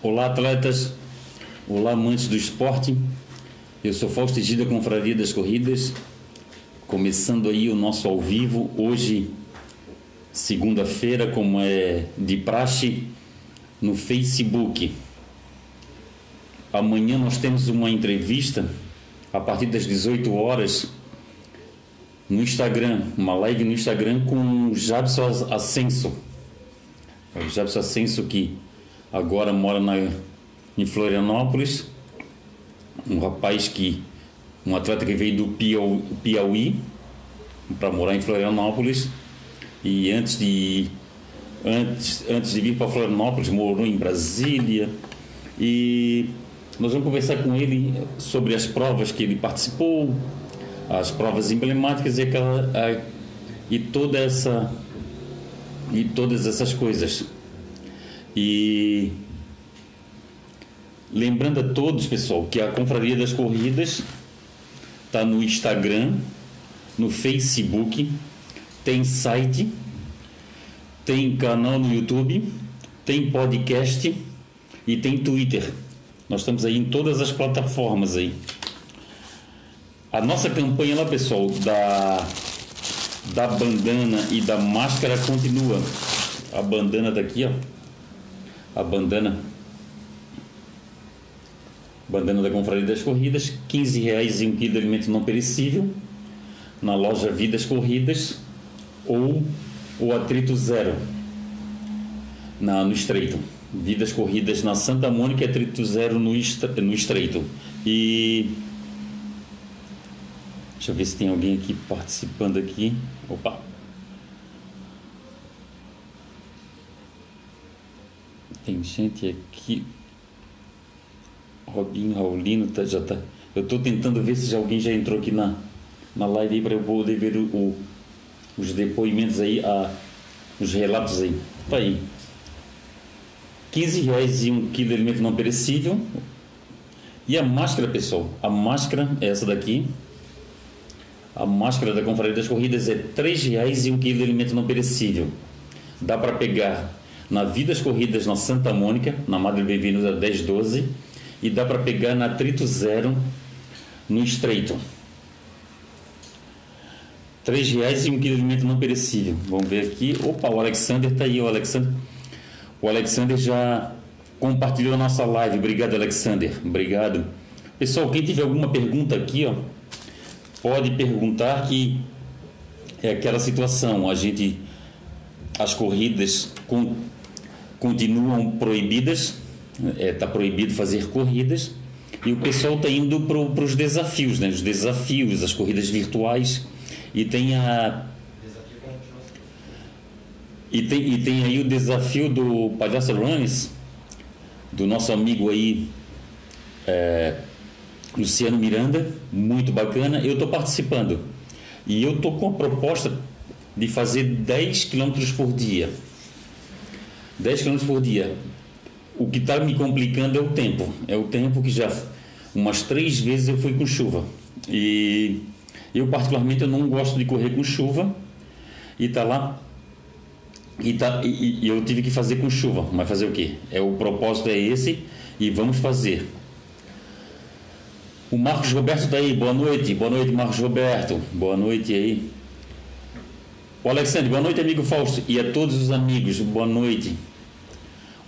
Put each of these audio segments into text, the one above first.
Olá, atletas. Olá, amantes do esporte. Eu sou Fausto Gida, Confraria das Corridas. Começando aí o nosso ao vivo. Hoje, segunda-feira, como é de praxe, no Facebook. Amanhã nós temos uma entrevista a partir das 18 horas no Instagram, uma live no Instagram com o Jabson Ascenso. O Jabson Ascenso que agora mora na, em Florianópolis, um rapaz que, um atleta que veio do Piauí, para morar em Florianópolis e antes de antes, antes de vir para Florianópolis morou em Brasília e nós vamos conversar com ele sobre as provas que ele participou, as provas emblemáticas e aquela a, e toda essa e todas essas coisas. E lembrando a todos, pessoal, que a Confraria das Corridas está no Instagram, no Facebook, tem site, tem canal no YouTube, tem podcast e tem Twitter. Nós estamos aí em todas as plataformas aí. A nossa campanha lá, pessoal, da da bandana e da máscara continua. A bandana daqui, ó a bandana bandana da Confraria das Corridas, 15 reais em um quilo de alimento não perecível na loja Vidas Corridas ou o atrito zero na, no Estreito. Vidas Corridas na Santa Mônica e atrito zero no, no Estreito. E deixa eu ver se tem alguém aqui participando aqui. Opa, Tem gente aqui. Robinho Raulino tá, já tá. Eu estou tentando ver se já alguém já entrou aqui na, na live para eu poder ver o, o, os depoimentos aí, a, os relatos aí. Tá aí. 15 reais e um quilo de alimento não perecível. E a máscara, pessoal? A máscara é essa daqui. A máscara da Confraria das Corridas é 3 reais e um quilo de alimento não perecível. Dá para pegar na Vidas Corridas na Santa Mônica, na Madre Bem-vinda 1012, e dá para pegar na Trito Zero no Estreito. Três reais e um quilo de alimento não perecível. Vamos ver aqui. Opa, o Alexander está aí. O Alexander, o Alexander já compartilhou a nossa live. Obrigado, Alexander. Obrigado. Pessoal, quem tiver alguma pergunta aqui, ó, pode perguntar que é aquela situação. A gente, as corridas com continuam proibidas, está é, tá proibido fazer corridas, e o pessoal está indo para os desafios, né? os desafios, as corridas virtuais, e tem a. E tem, e tem aí o desafio do Palhaço Runs, do nosso amigo aí, é, Luciano Miranda, muito bacana. Eu estou participando. E eu estou com a proposta de fazer 10 km por dia. 10 km por dia. O que está me complicando é o tempo. É o tempo que já umas três vezes eu fui com chuva. E eu particularmente eu não gosto de correr com chuva. E tá lá e, tá, e, e, eu tive que fazer com chuva, mas fazer o quê? É o propósito é esse e vamos fazer. O Marcos Roberto está aí, boa noite, boa noite Marcos Roberto, boa noite aí. O Alexandre, boa noite amigo Fausto e a todos os amigos, boa noite.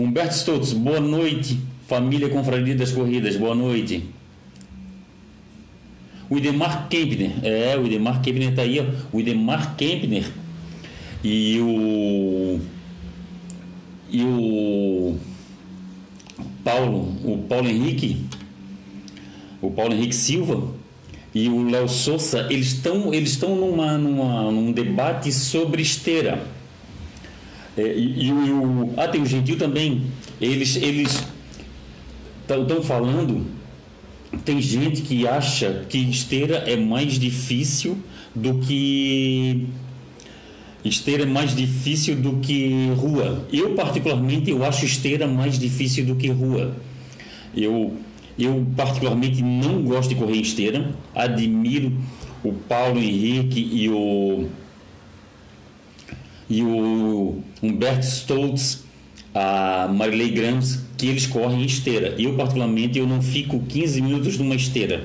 Humberto Stoltz, boa noite. Família Confraria das Corridas, boa noite. O Idemar Kempner, é, o Idemar Kempner está aí, ó. O Idemar Kempner e o. E o. Paulo, o Paulo Henrique, o Paulo Henrique Silva e o Léo Souza, eles estão eles estão numa, numa, num debate sobre esteira é, e, e, o, ah, tem o Gentil também. Eles eles estão falando. Tem gente que acha que esteira é mais difícil do que esteira é mais difícil do que rua. Eu particularmente eu acho esteira mais difícil do que rua. Eu eu particularmente não gosto de correr em esteira. Admiro o Paulo Henrique e o e o Humberto Stoltz, a Marilei Grams, que eles correm em esteira. Eu, particularmente, eu não fico 15 minutos numa esteira.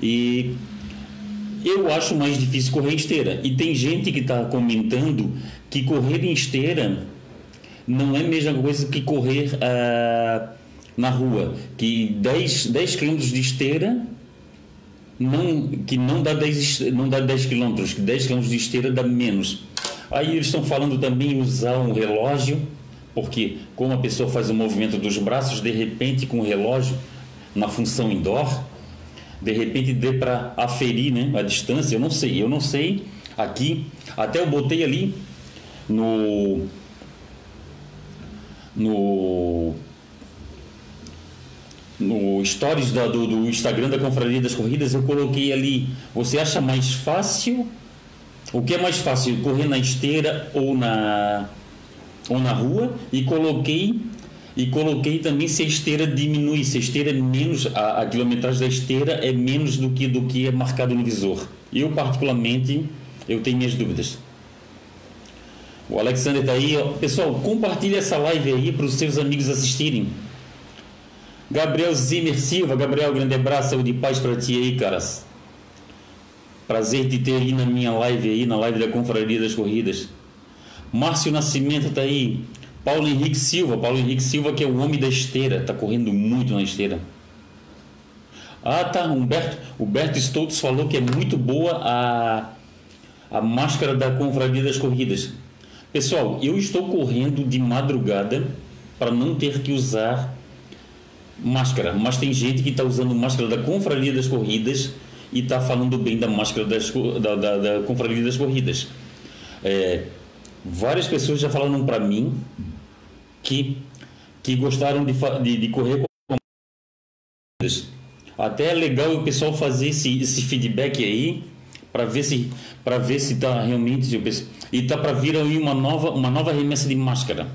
E eu acho mais difícil correr em esteira. E tem gente que está comentando que correr em esteira não é a mesma coisa que correr uh, na rua. Que 10, 10 km de esteira não, que não dá 10, não dá 10 km, que 10 km de esteira dá menos. Aí eles estão falando também usar um relógio, porque como a pessoa faz o movimento dos braços, de repente com o relógio na função indoor, de repente dê para aferir né, a distância, eu não sei, eu não sei. Aqui, até eu botei ali no no no stories do, do Instagram da Confraria das Corridas, eu coloquei ali, você acha mais fácil o que é mais fácil, correr na esteira ou na, ou na rua? E coloquei e coloquei também se a esteira diminui, se a esteira é menos, a, a quilometragem da esteira é menos do que, do que é marcado no visor. Eu, particularmente, eu tenho minhas dúvidas. O Alexander está aí. Pessoal, compartilhe essa live aí para os seus amigos assistirem. Gabriel Zimmer Silva, Gabriel, grande abraço, saúde e paz para ti aí, caras. Prazer de ter aí na minha live aí, na live da Confraria das Corridas. Márcio Nascimento está aí. Paulo Henrique Silva, Paulo Henrique Silva que é o homem da esteira, está correndo muito na esteira. Ah, tá, Humberto, Humberto Stoltz falou que é muito boa a, a máscara da Confraria das Corridas. Pessoal, eu estou correndo de madrugada para não ter que usar máscara, mas tem gente que está usando máscara da Confraria das Corridas e está falando bem da máscara das, da, da, da Confraria das Corridas. É, várias pessoas já falaram para mim que, que gostaram de, de, de correr com até é legal o pessoal fazer esse, esse feedback aí para ver se para ver se está realmente e está para vir aí uma nova uma nova remessa de máscara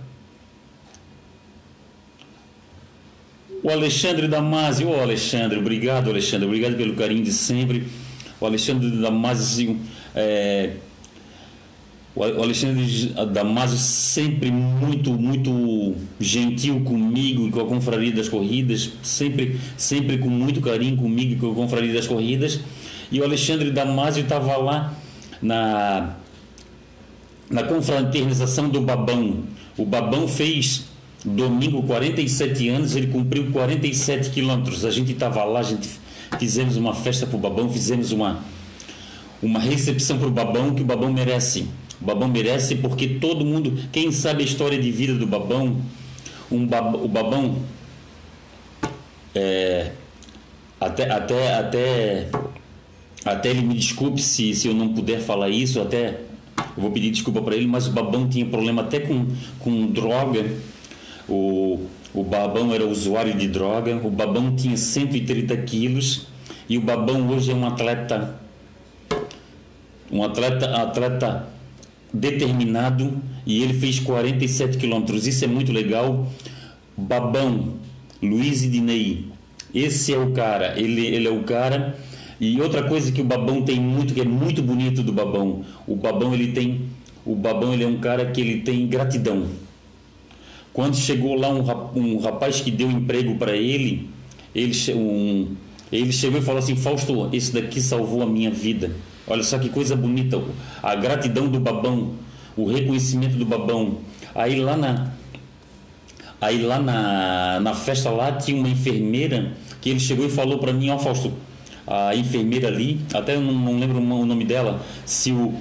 O Alexandre Damasio, oh, Alexandre, obrigado Alexandre, obrigado pelo carinho de sempre. O Alexandre Damasio, é, o Alexandre Damasio sempre muito, muito gentil comigo e com a Confraria das Corridas, sempre, sempre com muito carinho comigo e com a Confraria das Corridas. E o Alexandre Damasio estava lá na, na confraternização do Babão. O Babão fez Domingo, 47 anos, ele cumpriu 47 quilômetros. A gente estava lá, a gente fizemos uma festa para o Babão, fizemos uma, uma recepção para o Babão que o Babão merece. O Babão merece porque todo mundo, quem sabe a história de vida do Babão, um bab, o Babão, é, até, até, até, até ele me desculpe se, se eu não puder falar isso, até eu vou pedir desculpa para ele, mas o Babão tinha problema até com, com droga o, o Babão era usuário de droga, o Babão tinha 130 quilos e o Babão hoje é um atleta, um atleta, atleta determinado e ele fez 47 quilômetros. Isso é muito legal. Babão, Luiz Idinei, esse é o cara, ele, ele é o cara. E outra coisa que o Babão tem muito, que é muito bonito do Babão, o Babão ele tem, o Babão ele é um cara que ele tem gratidão. Quando chegou lá um, rapaz que deu emprego para ele, ele, um, ele chegou e falou assim: Fausto, esse daqui salvou a minha vida. Olha só que coisa bonita, a gratidão do babão, o reconhecimento do babão. Aí lá na, aí lá na, na festa lá tinha uma enfermeira que ele chegou e falou para mim: Ó, oh, Fausto, a enfermeira ali, até eu não, não lembro o nome dela, se o,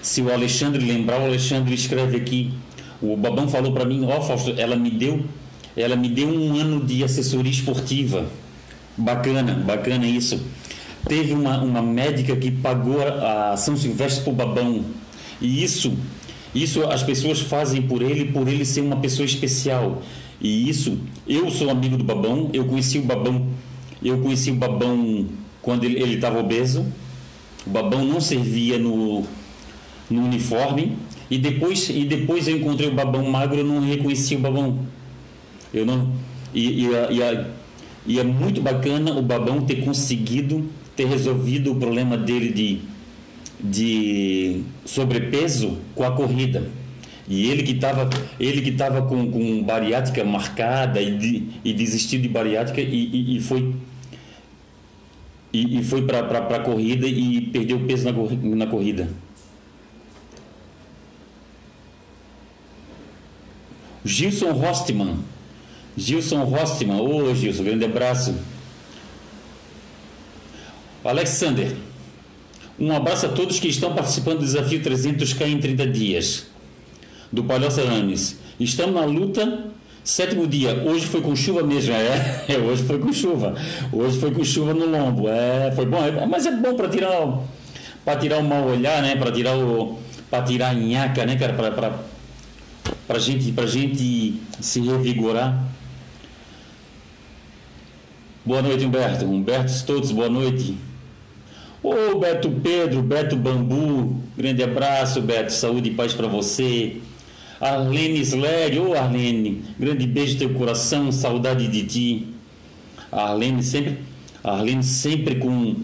se o Alexandre lembrar, o Alexandre escreve aqui o Babão falou para mim, ó oh, Fausto, ela me deu, ela me deu um ano de assessoria esportiva. Bacana, bacana isso. Teve uma, uma médica que pagou a São Silvestre para o Babão. E isso, isso as pessoas fazem por ele, por ele ser uma pessoa especial. E isso, eu sou amigo do Babão, eu conheci o Babão, eu conheci o Babão quando ele estava obeso. O Babão não servia no, no uniforme, e depois, e depois eu encontrei o babão magro, eu não reconheci o babão. Eu não. E, e, e, e é muito bacana o babão ter conseguido ter resolvido o problema dele de, de sobrepeso com a corrida. E ele que estava ele que tava com, com bariátrica marcada e, de, e desistiu de bariátrica e, e, e foi e, e foi para a corrida e perdeu peso na, na corrida. Gilson Rostman. Gilson Rostman. Ô oh, Gilson, grande abraço. Alexander. Um abraço a todos que estão participando do desafio 300K em 30 dias do Palhoça Rames. Estamos na luta, sétimo dia. Hoje foi com chuva mesmo, é. é hoje foi com chuva. Hoje foi com chuva no lombo. É, foi bom, é, mas é bom para tirar para tirar o mal olhar, né? Para tirar o para tirar a nhaca, né, cara, para para gente para gente se revigorar. Boa noite, Humberto. Humberto todos, boa noite. Ô Beto Pedro, Beto Bambu, grande abraço, Beto, saúde e paz para você. Arlene Sleg, ô Arlene, grande beijo no teu coração, saudade de ti. Arlene sempre, Arlene sempre com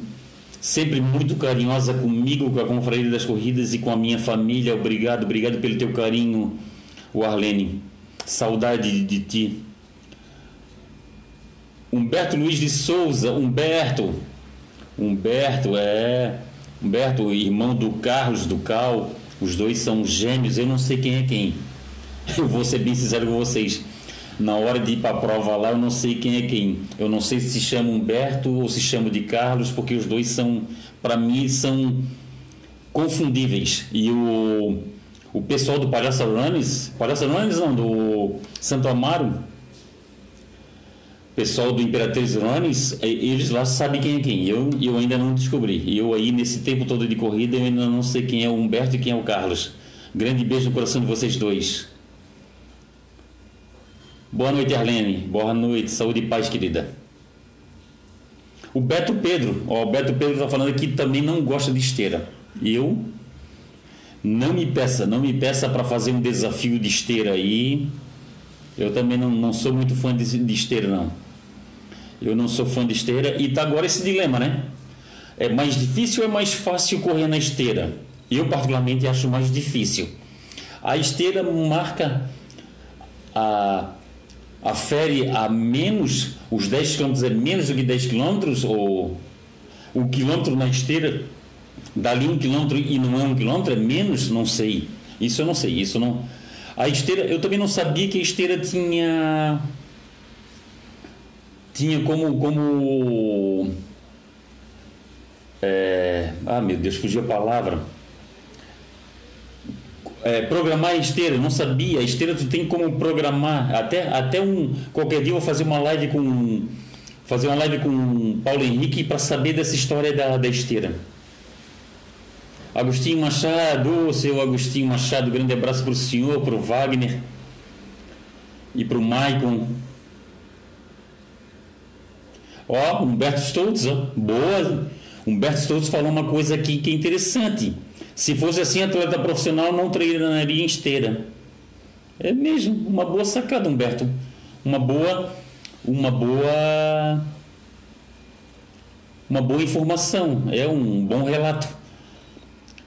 sempre muito carinhosa comigo, com a Confraria das Corridas e com a minha família. Obrigado, obrigado pelo teu carinho, o Arlene. Saudade de ti. Humberto Luiz de Souza, Humberto, Humberto é. Humberto, irmão do Carlos do Cal, os dois são gêmeos, eu não sei quem é quem. Eu vou ser bem sincero com vocês. Na hora de ir para a prova lá, eu não sei quem é quem. Eu não sei se se chama Humberto ou se chama de Carlos, porque os dois são, para mim, são confundíveis. E o, o pessoal do Palhaço Runners, Palhaço Runners não, do Santo Amaro, pessoal do Imperatriz é, eles lá sabem quem é quem. Eu, eu ainda não descobri. Eu aí, nesse tempo todo de corrida, eu ainda não sei quem é o Humberto e quem é o Carlos. Grande beijo no coração de vocês dois. Boa noite, Arlene. Boa noite. Saúde e paz, querida. O Beto Pedro. Ó, o Beto Pedro está falando aqui também não gosta de esteira. Eu não me peça, não me peça para fazer um desafio de esteira aí. Eu também não, não sou muito fã de, de esteira, não. Eu não sou fã de esteira. E tá agora esse dilema, né? É mais difícil ou é mais fácil correr na esteira? Eu, particularmente, acho mais difícil. A esteira marca a, a fere a menos, os 10 km é menos do que 10 km, ou o quilômetro na esteira, dali um quilômetro e não é um quilômetro, é menos? Não sei. Isso eu não sei. Isso não. A esteira, eu também não sabia que a esteira tinha tinha como. como é, ah, meu Deus, fugiu a palavra. É, programar a esteira, não sabia. A esteira tu tem como programar. Até, até um. Qualquer dia eu vou fazer uma live com. Fazer uma live com Paulo Henrique para saber dessa história da, da esteira. Agostinho Machado, seu Agostinho Machado, grande abraço para o senhor, para o Wagner e para o Maicon. Ó, Humberto Stoltz, ó, boa. Humberto Stoltz falou uma coisa aqui que é interessante. Se fosse assim, atleta profissional não treinaria esteira. É mesmo, uma boa sacada, Humberto. Uma boa, uma boa, uma boa informação. É um bom relato.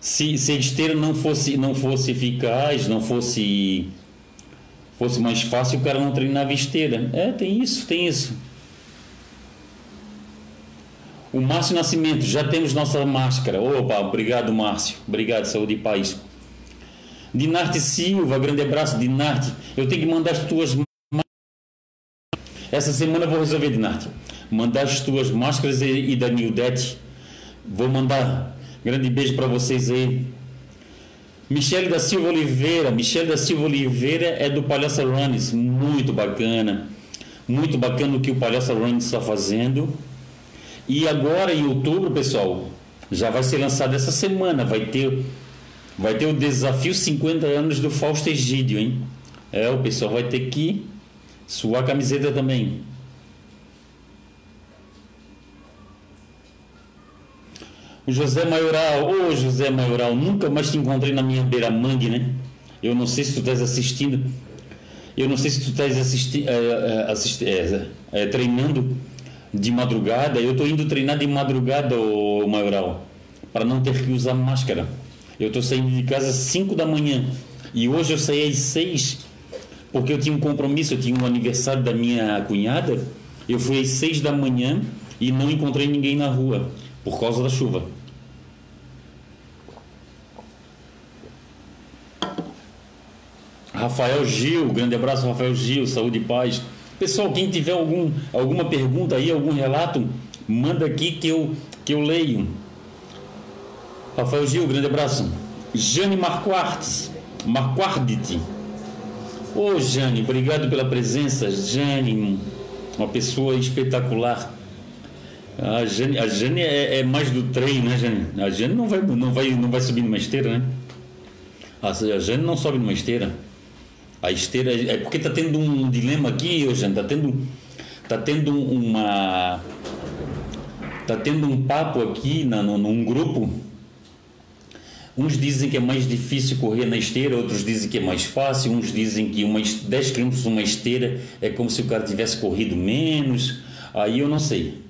Se, se a esteira não fosse, não fosse eficaz, não fosse, fosse mais fácil, o cara não treinava esteira. É, tem isso, tem isso. O Márcio Nascimento, já temos nossa máscara. Opa, obrigado, Márcio. Obrigado, saúde e paz. Dinarte Silva, grande abraço, Dinarte. Eu tenho que mandar as tuas Essa semana eu vou resolver, Dinarte. Mandar as tuas máscaras e, e da Nildete. Vou mandar. Grande beijo para vocês aí. Michele da Silva Oliveira. Michele da Silva Oliveira é do Palhaça Runs. Muito bacana. Muito bacana o que o Palhaça Runs está fazendo. E agora em outubro, pessoal, já vai ser lançado essa semana, vai ter vai ter o desafio 50 anos do Fausto Egídio, hein? É, o pessoal vai ter que suar a camiseta também. José Maioral, ô oh, José Maioral, nunca mais te encontrei na minha beira-mangue, né? Eu não sei se tu estás assistindo, eu não sei se tu estás assisti, é, assisti, é, é, treinando de madrugada, eu estou indo treinar de madrugada, o maioral, para não ter que usar máscara. Eu estou saindo de casa às 5 da manhã. E hoje eu saí às seis, porque eu tinha um compromisso, eu tinha um aniversário da minha cunhada. Eu fui às seis da manhã e não encontrei ninguém na rua por causa da chuva. Rafael Gil, grande abraço, Rafael Gil, saúde e paz. Pessoal, quem tiver algum, alguma pergunta aí, algum relato, manda aqui que eu, que eu leio. Rafael Gil, grande abraço. Jane Marquartes, Marquardite. Ô Jane, obrigado pela presença. Jane, uma pessoa espetacular. A Jane, a Jane é, é, mais do trem, né, Jane? A Jane não vai, não vai, não vai subir numa esteira, né? A Jane não sobe numa esteira. A esteira é porque está tendo um dilema aqui, Eugênio, está tendo, tá tendo uma. Está tendo um papo aqui na, no, num grupo. Uns dizem que é mais difícil correr na esteira, outros dizem que é mais fácil, uns dizem que uma, 10 km uma esteira é como se o cara tivesse corrido menos. Aí eu não sei.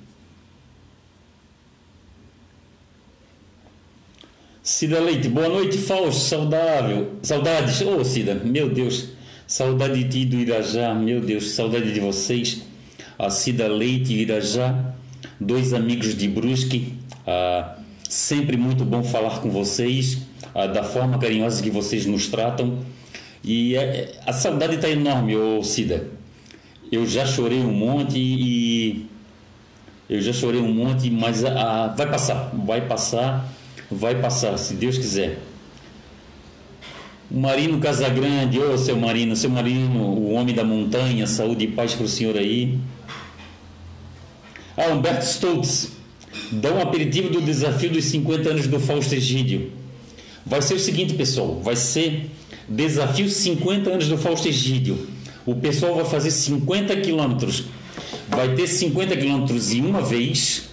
Cida Leite, boa noite, Fausto, saudável. Saudades, ô oh, Cida, meu Deus. Saudade de ti do Irajá, meu Deus, saudade de vocês. A Cida Leite Irajá, dois amigos de Brusque. Ah, sempre muito bom falar com vocês, ah, da forma carinhosa que vocês nos tratam. E é, a saudade está enorme, ô Cida. Eu já chorei um monte e. Eu já chorei um monte, mas ah, vai passar, vai passar, vai passar, se Deus quiser. O Marino Casagrande, ô seu Marino, seu Marino, o homem da montanha, saúde e paz para o senhor aí. Ah, Humberto Stoltz, dá um aperitivo do desafio dos 50 anos do Fausto Egídio. Vai ser o seguinte, pessoal, vai ser desafio 50 anos do Fausto Egídio. O pessoal vai fazer 50 quilômetros. Vai ter 50 quilômetros em uma vez,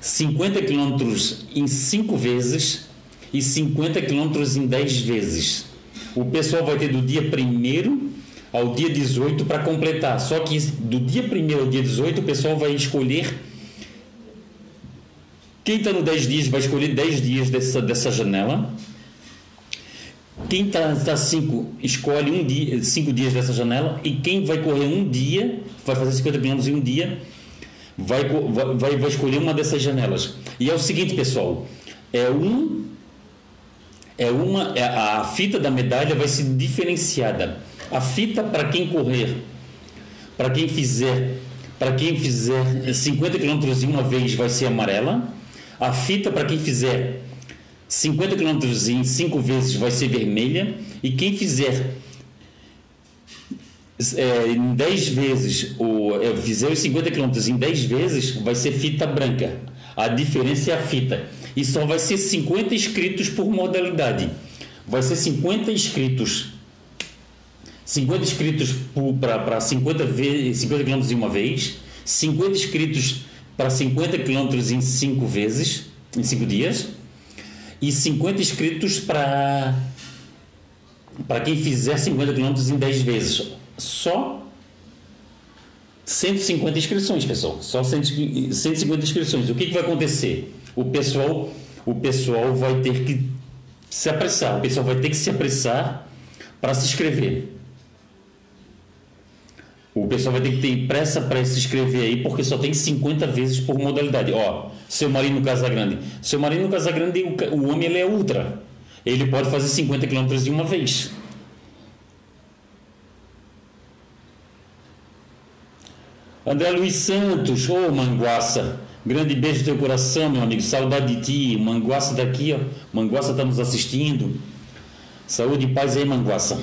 50 quilômetros em cinco vezes e 50 quilômetros em 10 vezes. O pessoal vai ter do dia 1 ao dia 18 para completar. Só que do dia 1 ao dia 18 o pessoal vai escolher. Quem está no 10 dias vai escolher 10 dias dessa, dessa janela. Quem está 5 tá escolhe um dia, 5 dias dessa janela. E quem vai correr um dia, vai fazer 50 km em um dia, vai, vai, vai escolher uma dessas janelas. E é o seguinte, pessoal: é um é uma é, a fita da medalha vai ser diferenciada. A fita para quem correr, para quem fizer, para quem fizer 50 km em uma vez vai ser amarela. A fita para quem fizer 50 km em cinco vezes vai ser vermelha e quem fizer é, em 10 vezes, ou é, fizer os 50 km em 10 vezes, vai ser fita branca. A diferença é a fita e só vai ser 50 inscritos por modalidade. Vai ser 50 inscritos. 50 inscritos para 50, vezes, 50 km em uma vez, 50 inscritos para 50 km em 5 vezes, em 5 dias, e 50 inscritos para para quem fizer 50 km em 10 vezes. Só 150 inscrições, pessoal. Só 150 inscrições. O que, que vai acontecer? O pessoal, o pessoal vai ter que se apressar, o pessoal vai ter que se apressar para se inscrever. O pessoal vai ter que ter pressa para se inscrever aí, porque só tem 50 vezes por modalidade. Ó, seu Marino Casagrande. Seu Marino Casagrande, o, o homem ele é ultra. Ele pode fazer 50 km de uma vez. André Luiz Santos, ô oh, Manguaça. Grande beijo no teu coração, meu amigo. Saudade de ti. Manguaça daqui, ó. Manguaça está nos assistindo. Saúde e paz aí, Manguaça.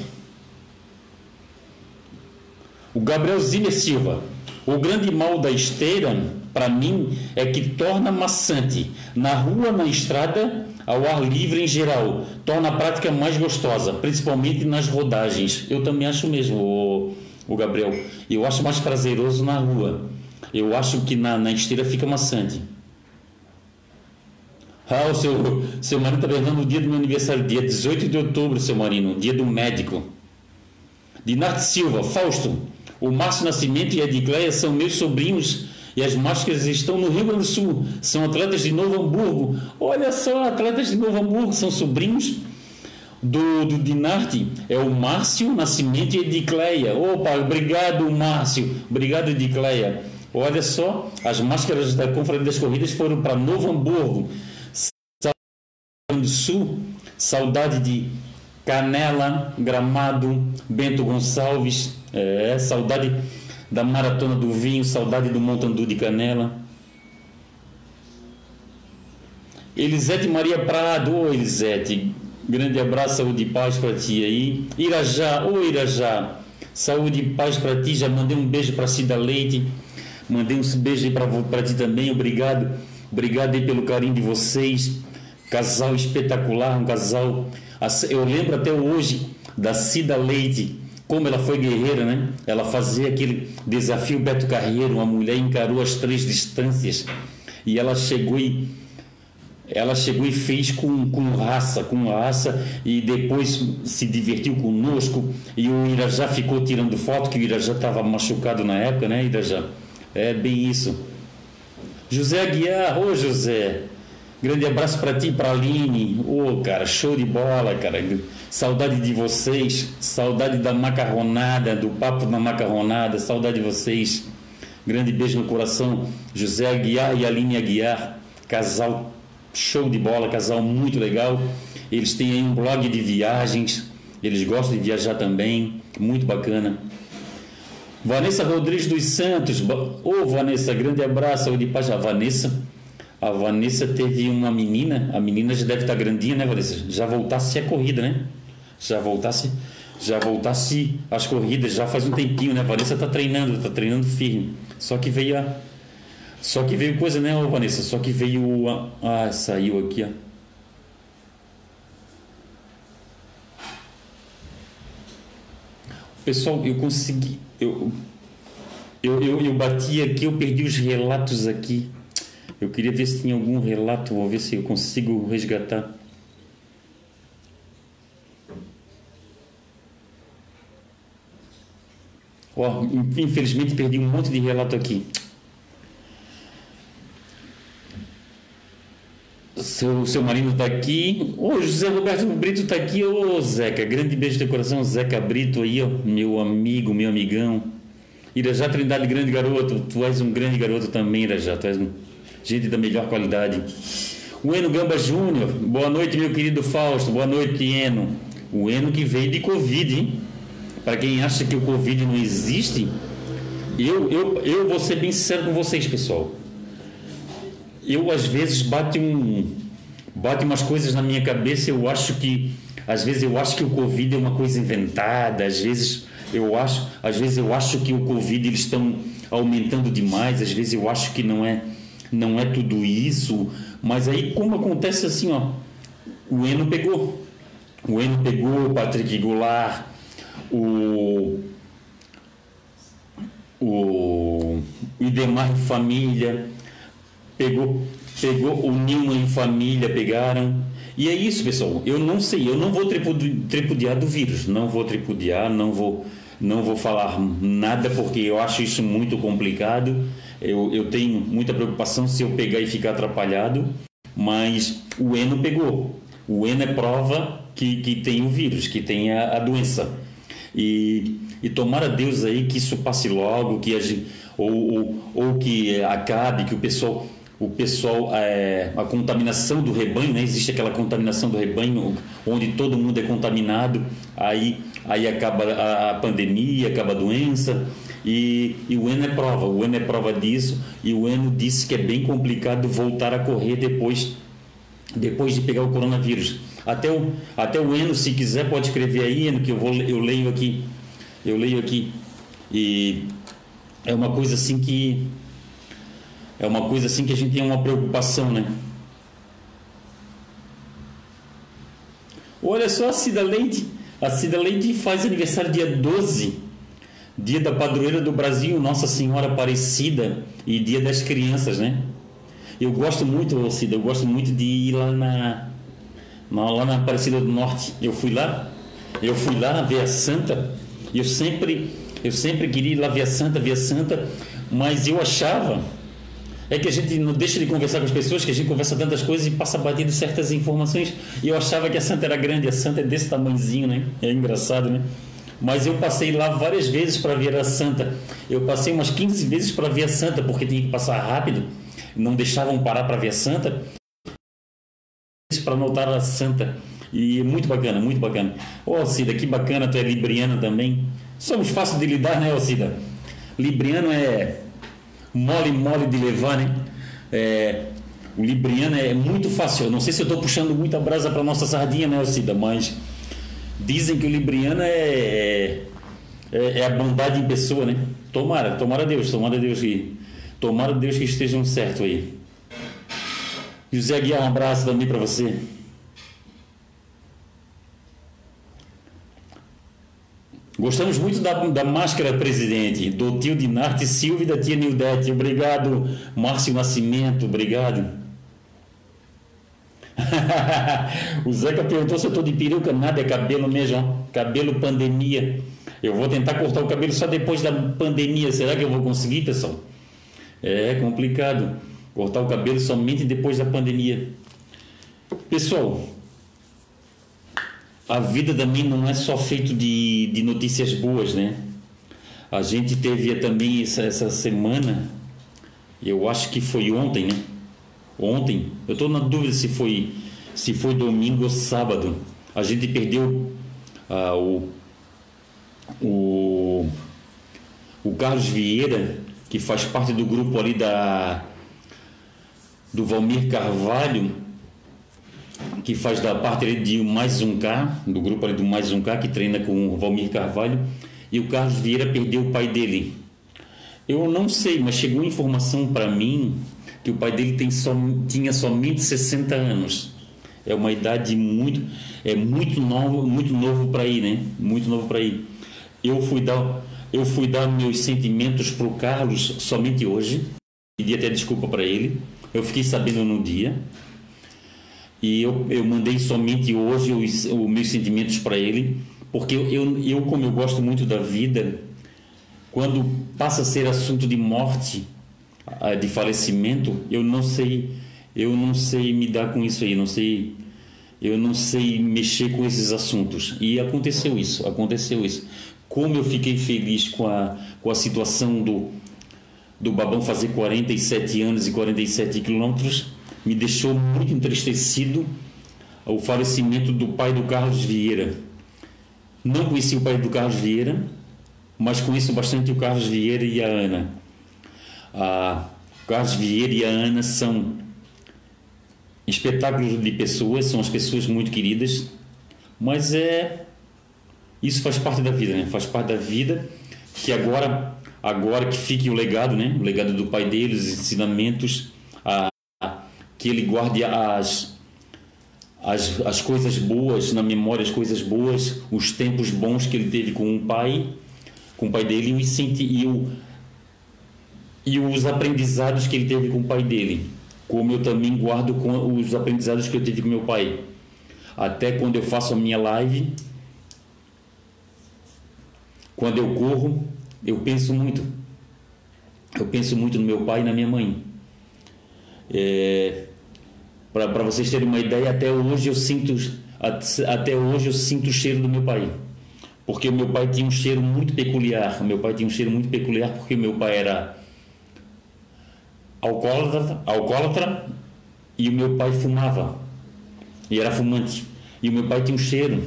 O Gabriel Zimmer Silva. O grande mal da esteira, para mim, é que torna maçante. Na rua, na estrada, ao ar livre em geral. Torna a prática mais gostosa, principalmente nas rodagens. Eu também acho mesmo, o, o Gabriel. Eu acho mais prazeroso na rua. Eu acho que na, na esteira fica maçante. Ah, o seu, seu marido está perguntando o dia do meu aniversário, dia 18 de outubro, seu Marino, dia do médico. Dinarte Silva, Fausto, o Márcio Nascimento e a Edicleia são meus sobrinhos e as máscaras estão no Rio Grande do Sul. São atletas de Novo Hamburgo. Olha só, atletas de Novo Hamburgo são sobrinhos. do, do Dinarte é o Márcio Nascimento e Edicleia. Opa, obrigado Márcio, obrigado Edicleia. Olha só, as máscaras da Confraria das Corridas foram para Novo Hamburgo, do Sul, saudade de Canela, Gramado, Bento Gonçalves, é, saudade da Maratona do Vinho, saudade do Montandu de Canela. Elisete Maria Prado, ô Elisete, grande abraço, saúde e paz para ti aí. Irajá, ô Irajá, saúde e paz para ti, já mandei um beijo para Cida Leite, mandei um beijo para ti também, obrigado, obrigado aí pelo carinho de vocês, casal espetacular, um casal, eu lembro até hoje da Cida Leite, como ela foi guerreira, né? Ela fazia aquele desafio Beto Carreiro, uma mulher encarou as três distâncias e ela chegou e ela chegou e fez com, com raça, com raça, e depois se divertiu conosco. E o Irajá ficou tirando foto, que o Irajá estava machucado na época, né, Irajá? É bem isso. José Aguiar, ô José, grande abraço para ti para Aline. Ô, cara, show de bola, cara. Saudade de vocês, saudade da macarronada, do papo da macarronada, saudade de vocês. Grande beijo no coração, José Aguiar e Aline Aguiar, casal show de bola, casal muito legal. Eles têm aí um blog de viagens, eles gostam de viajar também, muito bacana. Vanessa Rodrigues dos Santos, ô oh, Vanessa, grande abraço, saúde de paz. A Vanessa, a Vanessa teve uma menina, a menina já deve estar grandinha, né, Vanessa? Já voltasse a corrida, né? Já voltasse, já voltasse as corridas, já faz um tempinho, né? A Vanessa está treinando, está treinando firme. Só que veio a, só que veio coisa, né, Vanessa? Só que veio. Ah, saiu aqui, ó. Pessoal, eu consegui. Eu, eu, eu, eu bati aqui, eu perdi os relatos aqui. Eu queria ver se tinha algum relato, vou ver se eu consigo resgatar. Ó, infelizmente perdi um monte de relato aqui. Seu, seu marido está aqui. Ô, José Roberto Brito está aqui. Ô, Zeca, grande beijo de coração. Zeca Brito aí, ó, meu amigo, meu amigão. Irajá Trindade, grande garoto. Tu és um grande garoto também, Irajá. Tu és um gente da melhor qualidade. O Eno Gamba Júnior. Boa noite, meu querido Fausto. Boa noite, Eno. O Eno que veio de Covid, hein? Para quem acha que o Covid não existe, eu, eu, eu vou ser bem sincero com vocês, pessoal eu às vezes bate um bate umas coisas na minha cabeça, eu acho que às vezes eu acho que o Covid é uma coisa inventada, às vezes eu acho, às vezes eu acho que o Covid eles estão aumentando demais, às vezes eu acho que não é não é tudo isso, mas aí como acontece assim, ó, o Eno pegou. O Eno pegou, o Patrick Goulart, o o Idemar Família, pegou, pegou, uniu em família, pegaram. E é isso, pessoal. Eu não sei, eu não vou tripudiar do vírus, não vou tripudiar, não vou, não vou falar nada porque eu acho isso muito complicado. Eu, eu tenho muita preocupação se eu pegar e ficar atrapalhado, mas o Eno pegou. O Eno é prova que, que tem o vírus, que tem a, a doença. E, e tomara Deus aí que isso passe logo, que a gente, ou, ou, ou que acabe, que o pessoal o pessoal, é, a contaminação do rebanho, né? existe aquela contaminação do rebanho onde todo mundo é contaminado, aí, aí acaba a, pandemia, acaba a doença, e, e, o Eno é prova, o Eno é prova disso, e o Eno disse que é bem complicado voltar a correr depois, depois de pegar o coronavírus. Até o, até o Eno, se quiser, pode escrever aí, Eno, que eu, vou, eu leio aqui. Eu leio aqui. E é uma coisa assim que é uma coisa assim que a gente tem uma preocupação, né? Olha só a Cida Leite. A Cida Leite faz aniversário dia 12, dia da padroeira do Brasil, Nossa Senhora Aparecida, e dia das crianças, né? Eu gosto muito, Cida, eu gosto muito de ir lá na, na, lá na Aparecida do Norte. Eu fui lá, eu fui lá ver a Santa, eu sempre, eu sempre queria ir lá ver a Santa, ver a Santa, mas eu achava É que a gente não deixa de conversar com as pessoas, que a gente conversa tantas coisas e passa batido certas informações. E eu achava que a santa era grande, a santa é desse tamanhozinho, né? É engraçado, né? Mas eu passei lá várias vezes para ver a santa. Eu passei umas 15 vezes para ver a santa, porque tinha que passar rápido. Não deixavam parar para ver a santa. Para notar a santa. E muito bacana, muito bacana. Ô, oh, Cida, que bacana, tu é libriana também. Somos fáceis de lidar, né, Cida? Libriano é mole, mole de levar, né? É, o libriano é muito fácil. Não sei se eu estou puxando muita brasa para nossa sardinha, né, Cida? Mas dizem que o libriano é, é, é, a bondade em pessoa, né? Tomara, tomara Deus, tomara Deus que, tomara Deus que estejam certo aí. José Aguiar, um abraço também para você. Gostamos muito da, da máscara, presidente, do tio Dinarte Silva e da tia Nildete. Obrigado, Márcio Nascimento, obrigado. o Zeca perguntou se eu estou de peruca. Nada, é cabelo mesmo, cabelo pandemia. Eu vou tentar cortar o cabelo só depois da pandemia. Será que eu vou conseguir, pessoal? É complicado. Cortar o cabelo somente depois da pandemia. Pessoal, a vida também não é só feito de, de notícias boas, né? A gente teve também essa, essa semana, eu acho que foi ontem, né? Ontem, eu estou na dúvida se foi se foi domingo ou sábado. A gente perdeu ah, o, o, o Carlos Vieira, que faz parte do grupo ali da do Valmir Carvalho, que faz da parte ali de mais um K, do grupo ali do mais um K, que treina com o Valmir Carvalho, e o Carlos Vieira perdeu o pai dele. Eu não sei, mas chegou informação para mim que o pai dele tem som, tinha somente 60 anos. É uma idade muito é muito novo, muito novo para ir, né? Muito novo para ir. Eu fui dar eu fui dar meus sentimentos pro Carlos somente hoje. Pedi até desculpa para ele. Eu fiquei sabendo no dia. E eu, eu mandei somente hoje os, os meus sentimentos para ele, porque eu, eu, eu, como eu gosto muito da vida, quando passa a ser assunto de morte, de falecimento, eu não sei, eu não sei me dar com isso aí, não sei, eu não sei mexer com esses assuntos. E aconteceu isso, aconteceu isso. Como eu fiquei feliz com a, com a situação do, do Babão fazer 47 anos e 47 quilômetros, me deixou muito entristecido o falecimento do pai do Carlos Vieira. Não conheci o pai do Carlos Vieira, mas conheço bastante o Carlos Vieira e a Ana. A o Carlos Vieira e a Ana são espetáculos de pessoas, são as pessoas muito queridas, mas é isso faz parte da vida, né? Faz parte da vida que agora agora que fique o legado, né? O legado do pai deles, os ensinamentos, a que ele guarde as, as, as coisas boas na memória, as coisas boas, os tempos bons que ele teve com o pai, com o pai dele e, senti, e, o, e os aprendizados que ele teve com o pai dele, como eu também guardo com os aprendizados que eu tive com meu pai. Até quando eu faço a minha live, quando eu corro, eu penso muito. Eu penso muito no meu pai e na minha mãe. É, para vocês terem uma ideia, até hoje eu sinto até hoje eu sinto o cheiro do meu pai. Porque o meu pai tinha um cheiro muito peculiar. O meu pai tinha um cheiro muito peculiar porque o meu pai era alcoólatra, alcoólatra e o meu pai fumava. E era fumante. E o meu pai tinha um cheiro,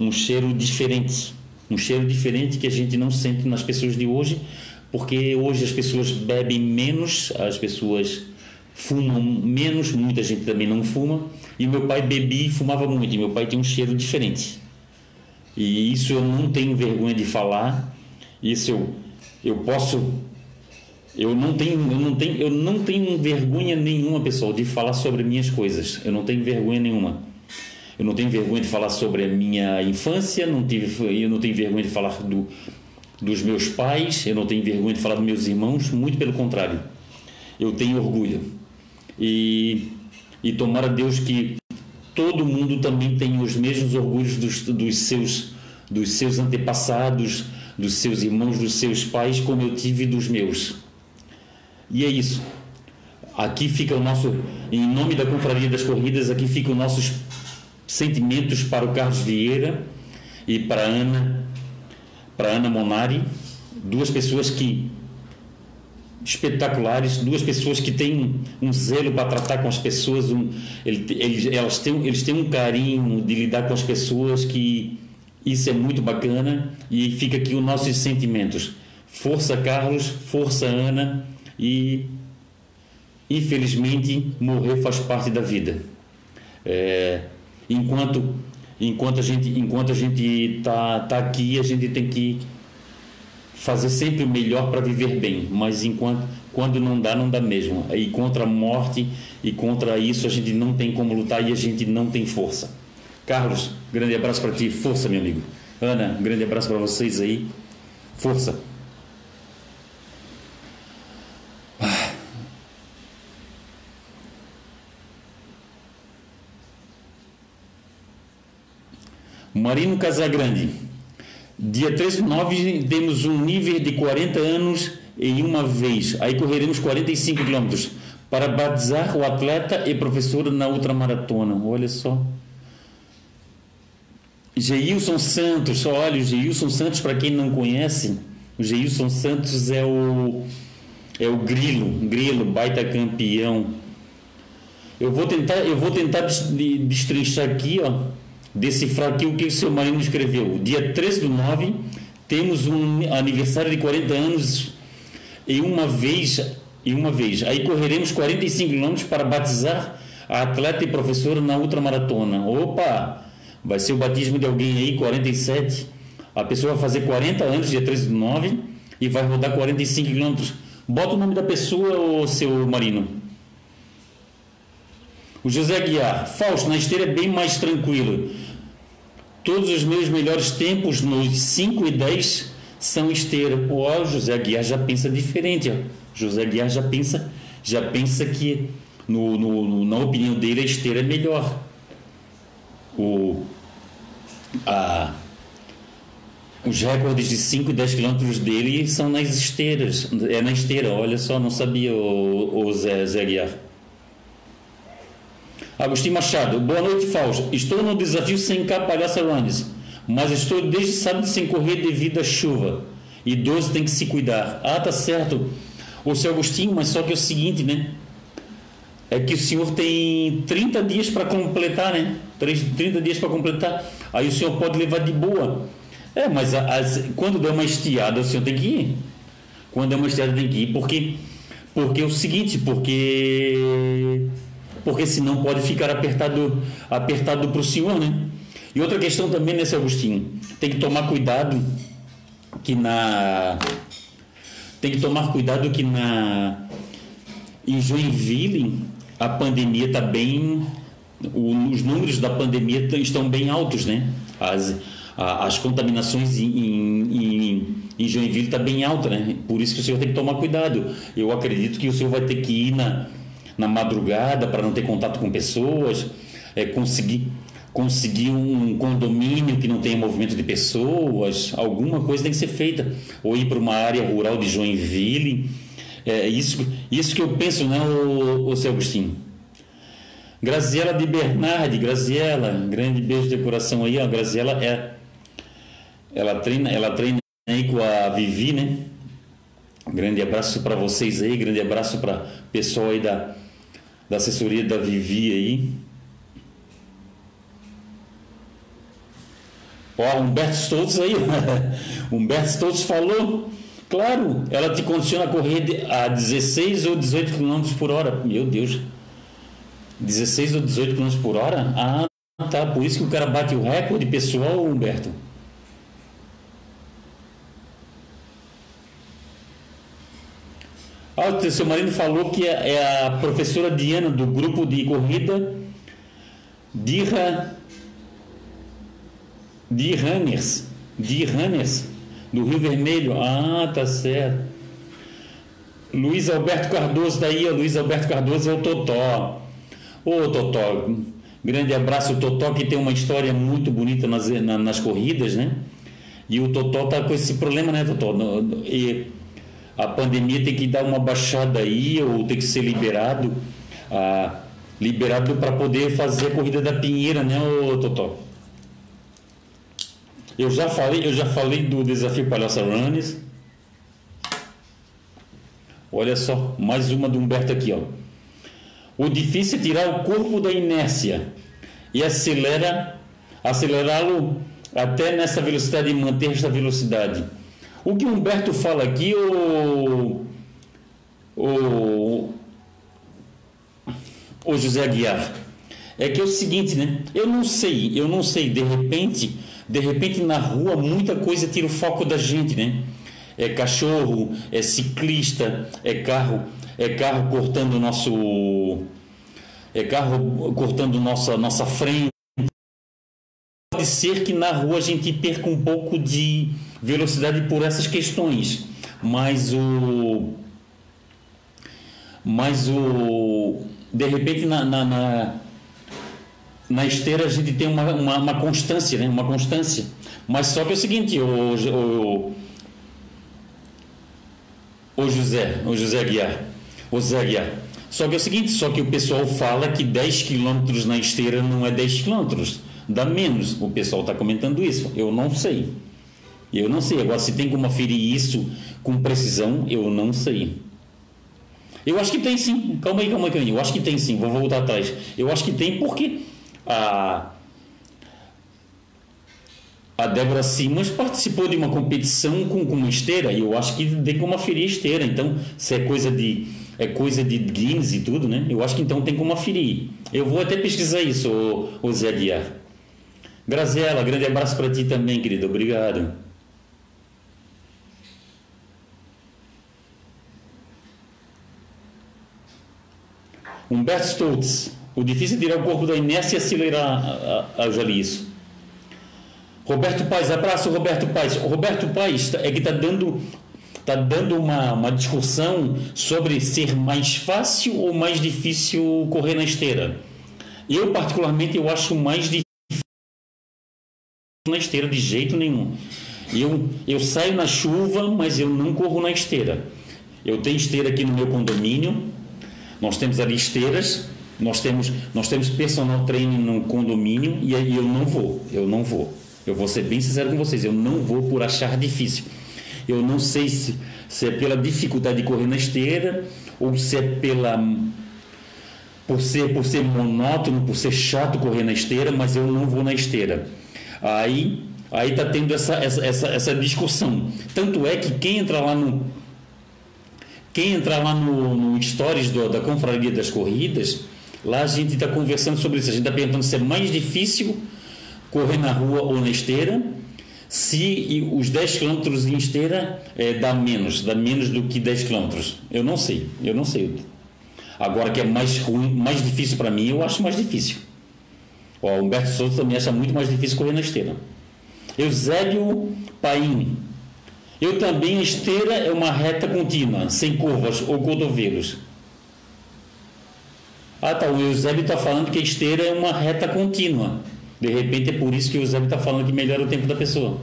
um cheiro diferente. Um cheiro diferente que a gente não sente nas pessoas de hoje, porque hoje as pessoas bebem menos, as pessoas fumam menos, muita gente também não fuma, e meu pai bebia e fumava muito, e meu pai tinha um cheiro diferente. E isso eu não tenho vergonha de falar, isso eu, eu posso eu não tenho eu não tenho eu não tenho vergonha nenhuma, pessoal, de falar sobre minhas coisas. Eu não tenho vergonha nenhuma. Eu não tenho vergonha de falar sobre a minha infância, não tive, eu não tenho vergonha de falar do, dos meus pais, eu não tenho vergonha de falar dos meus irmãos, muito pelo contrário. Eu tenho orgulho. E, e tomara Deus que todo mundo também tenha os mesmos orgulhos dos, dos, seus, dos seus antepassados, dos seus irmãos, dos seus pais, como eu tive dos meus. E é isso. aqui fica o nosso, em nome da Confraria das Corridas, aqui ficam nossos sentimentos para o Carlos Vieira e para Ana, para Ana Monari, duas pessoas que espetaculares, duas pessoas que têm um zelo para tratar com as pessoas, um, eles, elas têm, eles têm um carinho de lidar com as pessoas que isso é muito bacana e fica aqui os nossos sentimentos. Força Carlos, força Ana e infelizmente morrer faz parte da vida. É, enquanto enquanto a gente enquanto a gente tá tá aqui a gente tem que fazer sempre o melhor para viver bem, mas enquanto quando não dá não dá mesmo. E contra a morte e contra isso a gente não tem como lutar e a gente não tem força. Carlos, grande abraço para ti, força meu amigo. Ana, grande abraço para vocês aí, força. Marino Casagrande. Dia 13 de 9 temos um nível de 40 anos em uma vez. Aí correremos 45 quilômetros para batizar o atleta e professor na ultramaratona. Olha só. Geilson Santos, olha, o Geilson Santos, para quem não conhece, o Geilson Santos é o é o Grilo, Grilo, baita campeão. Eu vou tentar, eu vou tentar destrinchar aqui, ó decifrar aqui o que o seu marido escreveu. Dia 13 do 9, temos um aniversário de 40 anos e uma vez, e uma vez. Aí correremos 45 quilômetros para batizar a atleta e professora na ultramaratona. Opa! Vai ser o batismo de alguém aí, 47. A pessoa vai fazer 40 anos, dia 13 do 9, e vai rodar 45 quilômetros. Bota o nome da pessoa, ou seu Marino. O José Guiar, Fausto, na esteira é bem mais tranquilo. Todos os meus melhores tempos nos 5 e 10 são esteira. O José Guiar já pensa diferente. Ó. José Guiar já pensa, já pensa que, no, no, na opinião dele, a esteira é melhor. O, a, os recordes de 5 e 10 quilômetros dele são nas esteiras. É na esteira, olha só, não sabia o, o Zé, Zé Guiar. Agostinho Machado, boa noite, Fausto. Estou no desafio sem K Palhaça Runs, mas estou desde sábado sem correr devido à chuva. Idoso tem que se cuidar. Ah, tá certo. O seu Agostinho, mas só que é o seguinte, né? É que o senhor tem 30 dias para completar, né? 30 dias para completar. Aí o senhor pode levar de boa. É, mas as, quando der uma estiada, o senhor tem que ir. Quando der uma estiada, tem que ir. Porque, porque é o seguinte, porque porque senão pode ficar apertado apertado para o senhor, né? E outra questão também nesse Agostinho, tem que tomar cuidado que na tem que tomar cuidado que na em Joinville a pandemia está bem os números da pandemia estão bem altos, né? As, as contaminações em, em, em Joinville está bem alta, né? Por isso que o senhor tem que tomar cuidado. Eu acredito que o senhor vai ter que ir na, na madrugada para não ter contato com pessoas, é, conseguir conseguir um condomínio que não tenha movimento de pessoas, alguma coisa tem que ser feita, ou ir para uma área rural de Joinville, é isso, isso que eu penso, né, o, o seu Agostinho. Graziela de Bernardi, Graziela, grande beijo de coração aí, ó, Graziela é, ela treina, ela treina aí com a Vivi, né? Grande abraço para vocês aí, grande abraço para pessoal aí da da assessoria da Vivi aí. Ó, Humberto Stoltz aí, Humberto Stoltz falou, claro, ela te condiciona a correr a 16 ou 18 km por hora. Meu Deus, 16 ou 18 km por hora? Ah, tá, por isso que o cara bate o recorde pessoal, Humberto. Ah, seu marido falou que é, é a professora Diana do grupo de corrida Dirra de Runners, de Runners, do Rio Vermelho. Ah, tá certo. Luiz Alberto Cardoso daí, o Luiz Alberto Cardoso é o Totó. Ô Totó, grande abraço, o Totó que tem uma história muito bonita nas, nas corridas, né? E o Totó tá com esse problema, né, Totó? E a pandemia tem que dar uma baixada aí ou tem que ser liberado, ah, liberado para poder fazer a corrida da Pinheira, né, ô, Totó? Eu já falei, eu já falei do desafio Palhaça Runners. Olha só, mais uma do Humberto aqui, ó. O difícil é tirar o corpo da inércia e acelera, acelerá-lo até nessa velocidade e manter esta velocidade. O que Humberto fala aqui, o, o, o José Aguiar, é que é o seguinte, né? Eu não sei, eu não sei, de repente, de repente na rua muita coisa tira o foco da gente, né? É cachorro, é ciclista, é carro, é carro cortando o nosso é carro cortando nossa nossa frente. Pode ser que na rua a gente perca um pouco de velocidade por essas questões, mas o mas o de repente na, na, na, na esteira a gente tem uma, uma, uma, constância, né? uma constância. Mas só que é o seguinte, o, o, o José, o José Guiar, o Zé Guiar, só que é o seguinte, só que o pessoal fala que 10 km na esteira não é 10 km, dá menos. O pessoal está comentando isso. Eu não sei. Eu não sei. Agora, se tem como aferir isso com precisão, eu não sei. Eu acho que tem sim. Calma aí, calma aí, Eu acho que tem sim. Vou voltar atrás. Eu acho que tem porque a, a Débora Simas participou de uma competição com, com uma esteira e eu acho que tem como aferir a esteira. Então, se é coisa de é coisa de Guinness e tudo, né? Eu acho que então tem como aferir. Eu vou até pesquisar isso, o, o Zé Guiar. Graziela, grande abraço para ti também, querido. Obrigado. Humberto Stoltz, o difícil é tirar o corpo da inércia e acelerar. Já li isso. Roberto Paes, abraço Roberto Paes. Roberto Paes é que está dando, tá dando uma, uma discussão sobre ser mais fácil ou mais difícil correr na esteira. Eu, particularmente, eu acho mais difícil na esteira de jeito nenhum. Eu, eu saio na chuva, mas eu não corro na esteira. Eu tenho esteira aqui no meu condomínio, nós temos ali esteiras, nós temos, nós temos personal training no condomínio e aí eu não vou, eu não vou. Eu vou ser bem sincero com vocês, eu não vou por achar difícil. Eu não sei se, se é pela dificuldade de correr na esteira ou se é pela por ser por ser monótono, por ser chato correr na esteira, mas eu não vou na esteira. Aí aí tá tendo essa essa, essa, essa discussão. Tanto é que quem entra lá no quem entrar lá no, no Stories do, da Confraria das Corridas, lá a gente está conversando sobre isso. A gente está perguntando se é mais difícil correr na rua ou na esteira, se os 10 km em esteira é, dá menos, dá menos do que 10 km. Eu não sei, eu não sei. Agora que é mais ruim, mais difícil para mim, eu acho mais difícil. o Humberto Souza também acha muito mais difícil correr na esteira. Eusébio Paim, eu também, esteira é uma reta contínua, sem curvas ou cotovelos. Ah, tá. O Eusébio está falando que esteira é uma reta contínua. De repente é por isso que o Eusébio está falando que melhora o tempo da pessoa.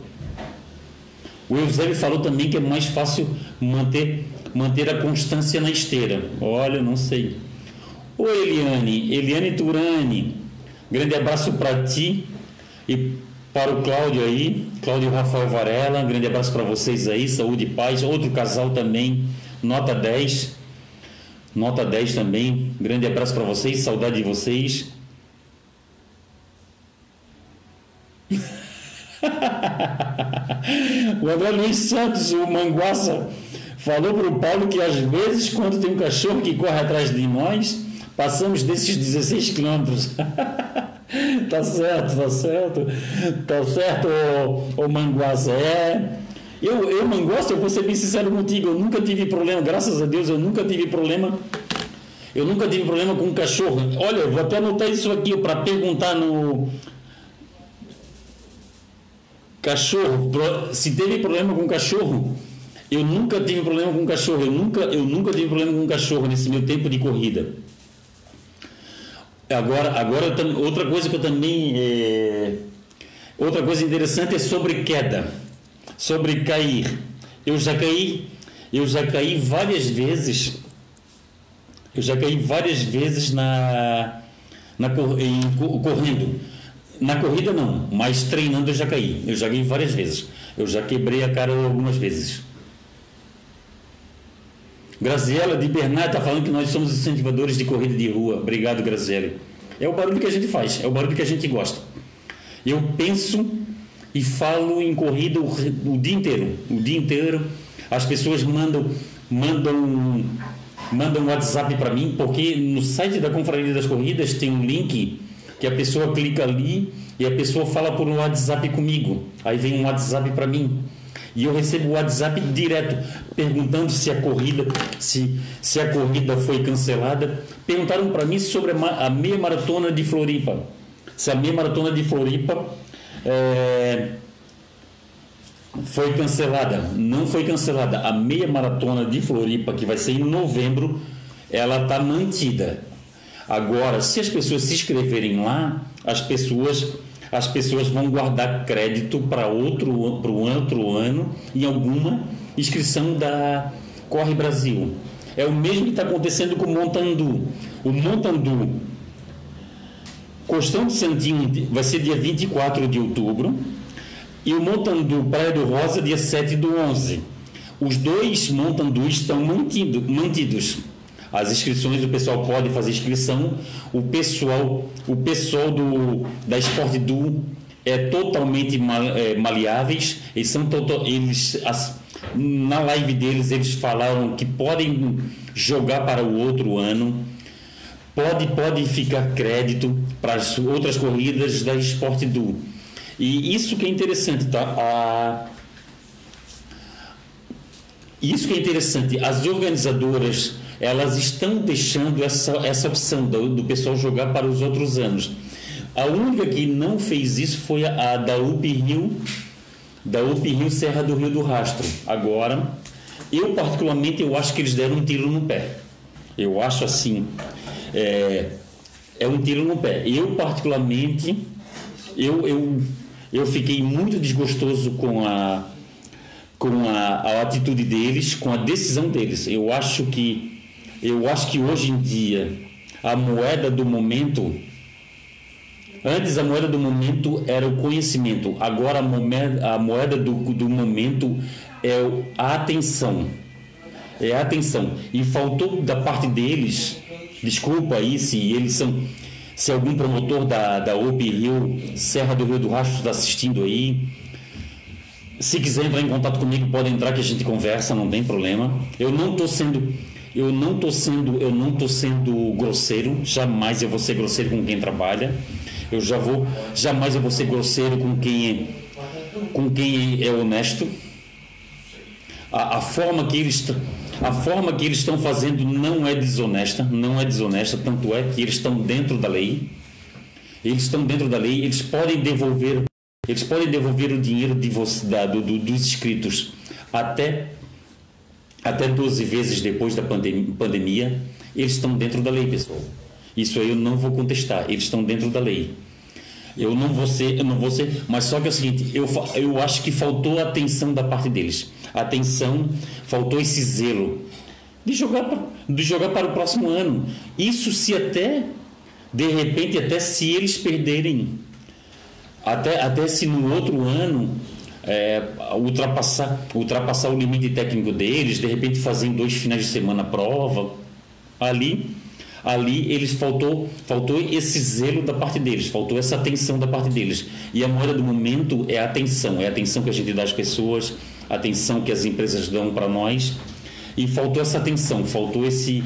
O Eusébio falou também que é mais fácil manter, manter a constância na esteira. Olha, não sei. Oi, Eliane. Eliane Turani. Grande abraço para ti e para o Cláudio aí, Cláudio Rafael Varela, um grande abraço para vocês aí, saúde e paz. Outro casal também, nota 10. Nota 10 também. Grande abraço para vocês, saudade de vocês. o André Luiz Santos, o Manguaça, falou para o Paulo que às vezes, quando tem um cachorro que corre atrás de nós, passamos desses 16 quilômetros. tá certo, tá certo. Tá certo, ô, ô Manguaça. É. Eu, eu, Manguaça, eu vou ser bem sincero contigo, eu nunca tive problema, graças a Deus, eu nunca tive problema. Eu nunca tive problema com cachorro. Olha, vou até anotar isso aqui para perguntar no. Cachorro, se teve problema com cachorro, eu nunca tive problema com cachorro, eu nunca, eu nunca tive problema com cachorro nesse meu tempo de corrida. Agora, agora outra coisa que eu também. É, outra coisa interessante é sobre queda, sobre cair. Eu já caí, eu já caí várias vezes. Eu já caí várias vezes na, na em, correndo. Na corrida não, mas treinando eu já caí. Eu já caí várias vezes. Eu já quebrei a cara algumas vezes. Graziela de Bernard está falando que nós somos incentivadores de corrida de rua. Obrigado, Graziela. É o barulho que a gente faz, é o barulho que a gente gosta. Eu penso e falo em corrida o, o dia inteiro. O dia inteiro as pessoas mandam mandam mandam WhatsApp para mim, porque no site da Confraria das Corridas tem um link que a pessoa clica ali e a pessoa fala por um WhatsApp comigo. Aí vem um WhatsApp para mim. E eu recebo o WhatsApp direto perguntando se a corrida se, se a corrida foi cancelada. Perguntaram para mim sobre a, meia maratona de Floripa. Se a meia maratona de Floripa é, foi cancelada. Não foi cancelada. A meia maratona de Floripa, que vai ser em novembro, ela está mantida. Agora, se as pessoas se inscreverem lá, as pessoas as pessoas vão guardar crédito para outro para outro ano em alguma inscrição da Corre Brasil. É o mesmo que está acontecendo com o Montandu. O Montandu Costão de Santinho vai ser dia 24 de outubro e o Montandu Praia do Rosa dia 7 do 11. Os dois Montandus estão mantido, mantidos. As inscrições, o pessoal pode fazer inscrição. O pessoal, o pessoal do, da Sport Du é totalmente é, maleáveis. Eles são eles as, na live deles eles falaram que podem jogar para o outro ano pode, pode ficar crédito para as outras corridas da Sport Du. E isso que é interessante, tá? A... Isso que é interessante, as organizadoras elas estão deixando essa, essa opção do, do pessoal jogar para os outros anos. A única que não fez isso foi a, a da UP Rio, da UP Rio Serra do Rio do Rastro. Agora, eu particularmente eu acho que eles deram um tiro no pé. Eu acho assim, é, é um tiro no pé. Eu, particularmente, eu, eu, eu fiquei muito desgostoso com a, com a, a atitude deles, com a decisão deles. Eu acho que, eu acho que hoje em dia a moeda do momento Antes a moeda do momento era o conhecimento, agora a moeda, a moeda do, do momento é a atenção. É a atenção. E faltou da parte deles Desculpa aí se eles são. Se algum promotor da, da OP Rio, Serra do Rio do Rastro está assistindo aí. Se quiser entrar em contato comigo, pode entrar que a gente conversa, não tem problema. Eu não estou sendo. Eu não estou sendo, eu não tô sendo grosseiro, jamais eu vou ser grosseiro com quem trabalha. Eu já vou, jamais eu vou ser grosseiro com quem é, com quem é honesto. A, a forma que eles a forma que eles estão fazendo não é desonesta, não é desonesta, tanto é que eles estão dentro da lei. Eles estão dentro da lei, eles podem devolver, eles podem devolver o dinheiro de você, da, do, dos inscritos até até 12 vezes depois da pandemia, eles estão dentro da lei, pessoal. Isso aí eu não vou contestar, eles estão dentro da lei. Eu não vou ser, eu não vou ser, mas só que é o seguinte, eu, eu acho que faltou atenção da parte deles. Atenção, faltou esse zelo de jogar, de jogar para o próximo ano. Isso se até, de repente, até se eles perderem, até, até se no outro ano é, ultrapassar, ultrapassar o limite técnico deles, de repente fazem dois finais de semana prova, ali ali eles faltou faltou esse zelo da parte deles, faltou essa atenção da parte deles. E a moeda do momento é a atenção, é a atenção que a gente dá às pessoas, a atenção que as empresas dão para nós. E faltou essa atenção, faltou esse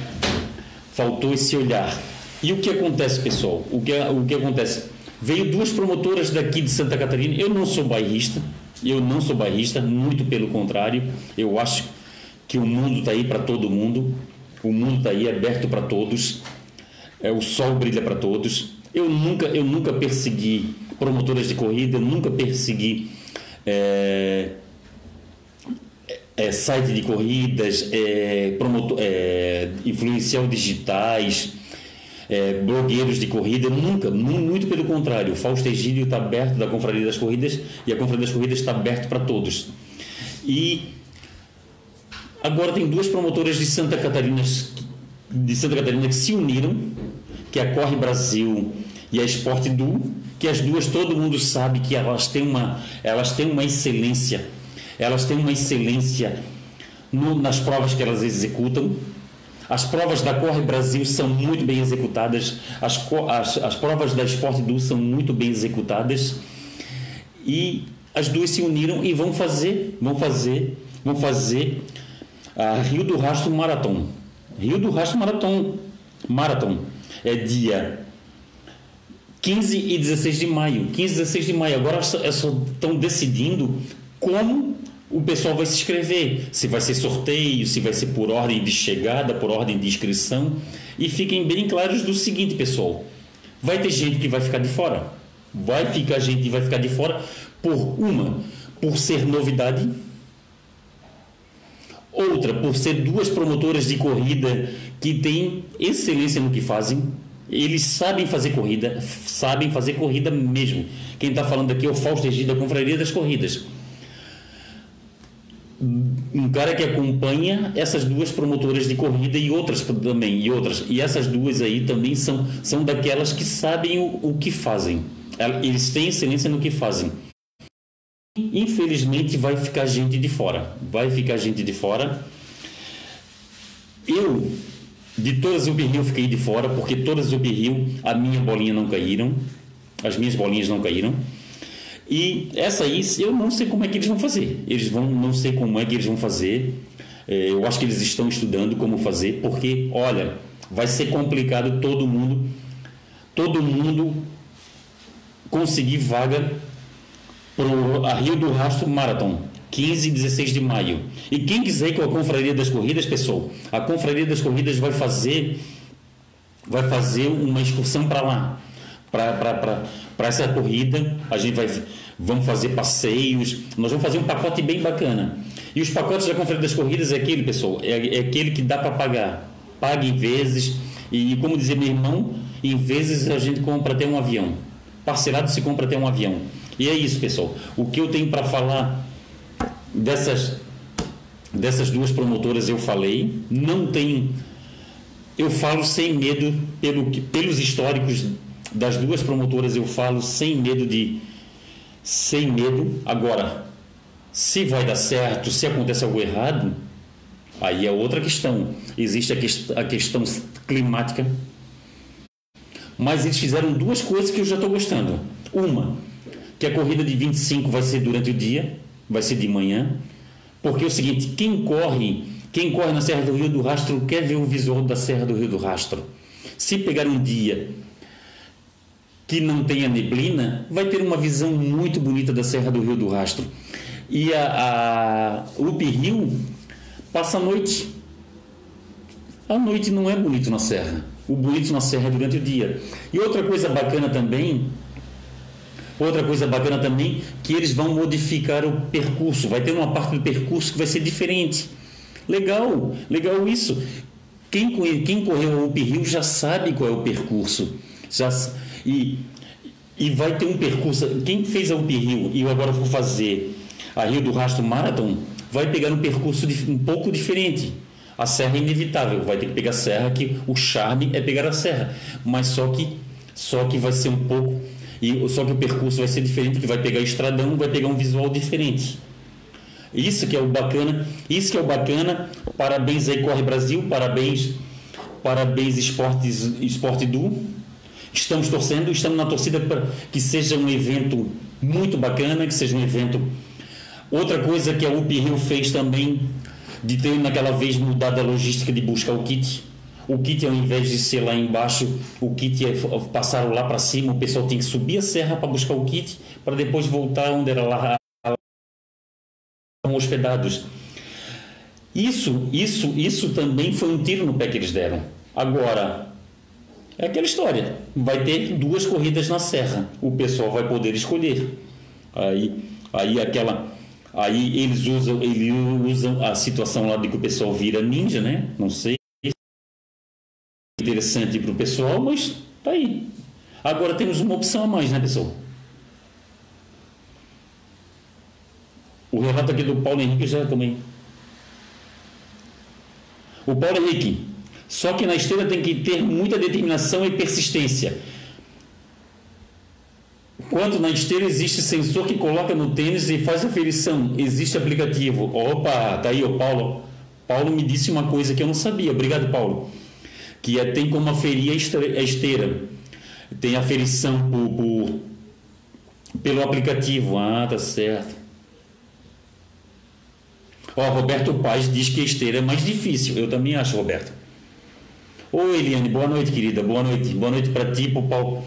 faltou esse olhar. E o que acontece, pessoal? O que o que acontece? Veio duas promotoras daqui de Santa Catarina. Eu não sou bairrista, eu não sou bairrista, muito pelo contrário. Eu acho que o mundo está aí para todo mundo. O mundo está aí aberto para todos. É, o sol brilha para todos. Eu nunca, eu nunca persegui promotoras de corrida, eu nunca persegui é, é, site de corridas, é, promotor, é, influencial digitais, é, blogueiros de corrida, nunca, muito pelo contrário. O Fausto Egídio está aberto da Confraria das Corridas e a Confraria das Corridas está aberto para todos. E Agora tem duas promotoras de Santa Catarina de Santa Catarina que se uniram, que é a Corre Brasil e a Esporte Du, que as duas todo mundo sabe que elas têm uma, elas têm uma excelência, elas têm uma excelência no, nas provas que elas executam. As provas da Corre Brasil são muito bem executadas, as, as, as provas da Esporte Du são muito bem executadas e as duas se uniram e vão fazer, vão fazer, vão fazer a Rio do Rastro Marathon. Rio do Rastro Marathon, Marathon é dia 15 e 16 de maio. 15 e 16 de maio. Agora estão decidindo como o pessoal vai se inscrever. Se vai ser sorteio, se vai ser por ordem de chegada, por ordem de inscrição. E fiquem bem claros do seguinte, pessoal. Vai ter gente que vai ficar de fora. Vai ficar gente que vai ficar de fora por uma, por ser novidade Outra, por ser duas promotoras de corrida que têm excelência no que fazem, eles sabem fazer corrida, sabem fazer corrida mesmo. Quem está falando aqui é o Fausto Egida da Confraria das Corridas. Um cara que acompanha essas duas promotoras de corrida e outras também, e outras. E essas duas aí também são, são daquelas que sabem o, o que fazem. Eles têm excelência no que fazem. Infelizmente vai ficar gente de fora. Vai ficar gente de fora. Eu, de todas as Rio, fiquei de fora, porque todas as Rio, a minha bolinha não caíram. As minhas bolinhas não caíram. E essa aí, eu não sei como é que eles vão fazer. Eles vão, não sei como é que eles vão fazer. É, eu acho que eles estão estudando como fazer, porque, olha, vai ser complicado todo mundo, todo mundo conseguir vaga para a Rio do Rastro Marathon, 15 e 16 de maio. E quem quiser ir com a Confraria das Corridas, pessoal, a Confraria das Corridas vai fazer vai fazer uma excursão para lá, para essa corrida. A gente vai vamos fazer passeios, nós vamos fazer um pacote bem bacana. E os pacotes da Confraria das Corridas é aquele, pessoal, é, é aquele que dá para pagar. Paga em vezes. E como dizia meu irmão, em vezes a gente compra até um avião. Parcelado se compra até um avião. E é isso, pessoal. O que eu tenho para falar dessas, dessas duas promotoras eu falei. Não tem. Eu falo sem medo, pelo, pelos históricos das duas promotoras, eu falo sem medo de. Sem medo. Agora, se vai dar certo, se acontece algo errado, aí é outra questão. Existe a, que, a questão climática. Mas eles fizeram duas coisas que eu já estou gostando. Uma, que a corrida de 25 vai ser durante o dia, vai ser de manhã, porque é o seguinte, quem corre, quem corre na Serra do Rio do Rastro quer ver o visual da Serra do Rio do Rastro. Se pegar um dia que não tenha neblina, vai ter uma visão muito bonita da Serra do Rio do Rastro. E a, a Up Rio passa a noite. A noite não é bonito na serra. O bonito na serra é durante o dia. E outra coisa bacana também Outra coisa bacana também que eles vão modificar o percurso, vai ter uma parte do percurso que vai ser diferente. Legal, legal isso. Quem, quem correu o Up Rio já sabe qual é o percurso. Já, e, e vai ter um percurso. Quem fez a Up Rio e eu agora vou fazer a Rio do Rastro Marathon, vai pegar um percurso um pouco diferente. A serra é inevitável, vai ter que pegar a serra, que o charme é pegar a serra. Mas só que, só que vai ser um pouco e só que o percurso vai ser diferente, porque vai pegar estradão, vai pegar um visual diferente. Isso que é o bacana, isso que é o bacana. Parabéns aí Corre Brasil, parabéns, parabéns Esportes, Esporte Du. Estamos torcendo, estamos na torcida para que seja um evento muito bacana, que seja um evento. Outra coisa que a UP Rio fez também de ter naquela vez mudado a logística de buscar o kit o kit, ao invés de ser lá embaixo, o kit é, passaram lá para cima, o pessoal tem que subir a serra para buscar o kit, para depois voltar onde era lá hospedados. Isso, isso, isso também foi um tiro no pé que eles deram. Agora, é aquela história. Vai ter duas corridas na serra. O pessoal vai poder escolher. Aí, aí aquela, aí eles usam, eles usam a situação lá de que o pessoal vira ninja, né? Não sei. Interessante para o pessoal, mas tá aí. Agora temos uma opção a mais, né, pessoal? O relato aqui do Paulo Henrique já também. O Paulo Henrique, só que na esteira tem que ter muita determinação e persistência. Quanto na esteira existe sensor que coloca no tênis e faz a ferição, Existe aplicativo. Opa, tá aí o Paulo. Paulo me disse uma coisa que eu não sabia. Obrigado, Paulo. Que é, tem como aferir a esteira. Tem aferição por, por, pelo aplicativo. Ah, tá certo. Ó, Roberto Paz diz que a esteira é mais difícil. Eu também acho, Roberto. Oi, Eliane, boa noite, querida. Boa noite. Boa noite para ti, pro Paulo.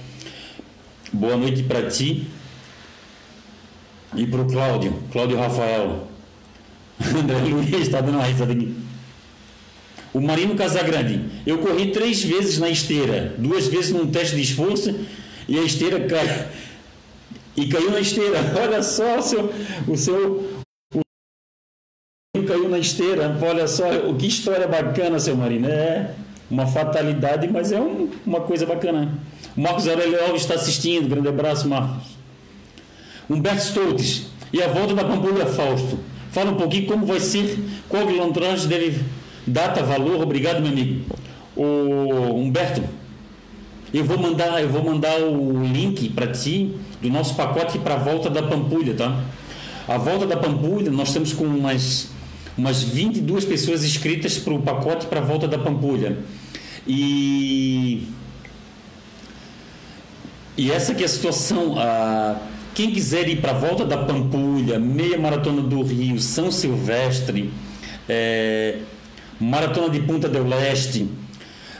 Boa noite para ti e pro Cláudio. Cláudio Rafael. André Luiz está dando uma risada aqui. O Marino Casagrande. Eu corri três vezes na esteira, duas vezes num teste de esforço e a esteira cai e caiu na esteira. Olha só o seu, o seu o... caiu na esteira. Olha só, que história bacana, seu Marino. É uma fatalidade, mas é um, uma coisa bacana. O Marcos Aurelio Alves está assistindo, grande abraço, Marcos. Humberto Stoltz, e a volta da Pampulha Fausto. Fala um pouquinho como vai ser, qual quilometragem deve, data, valor, obrigado, meu amigo. O Humberto, eu vou mandar, eu vou mandar o link para ti do nosso pacote para a volta da Pampulha, tá? A volta da Pampulha, nós estamos com umas umas 22 pessoas inscritas para o pacote para a volta da Pampulha. E. E essa que é a situação. Ah, quem quiser ir para a volta da Pampulha, meia maratona do Rio, São Silvestre, é, maratona de Punta del Leste,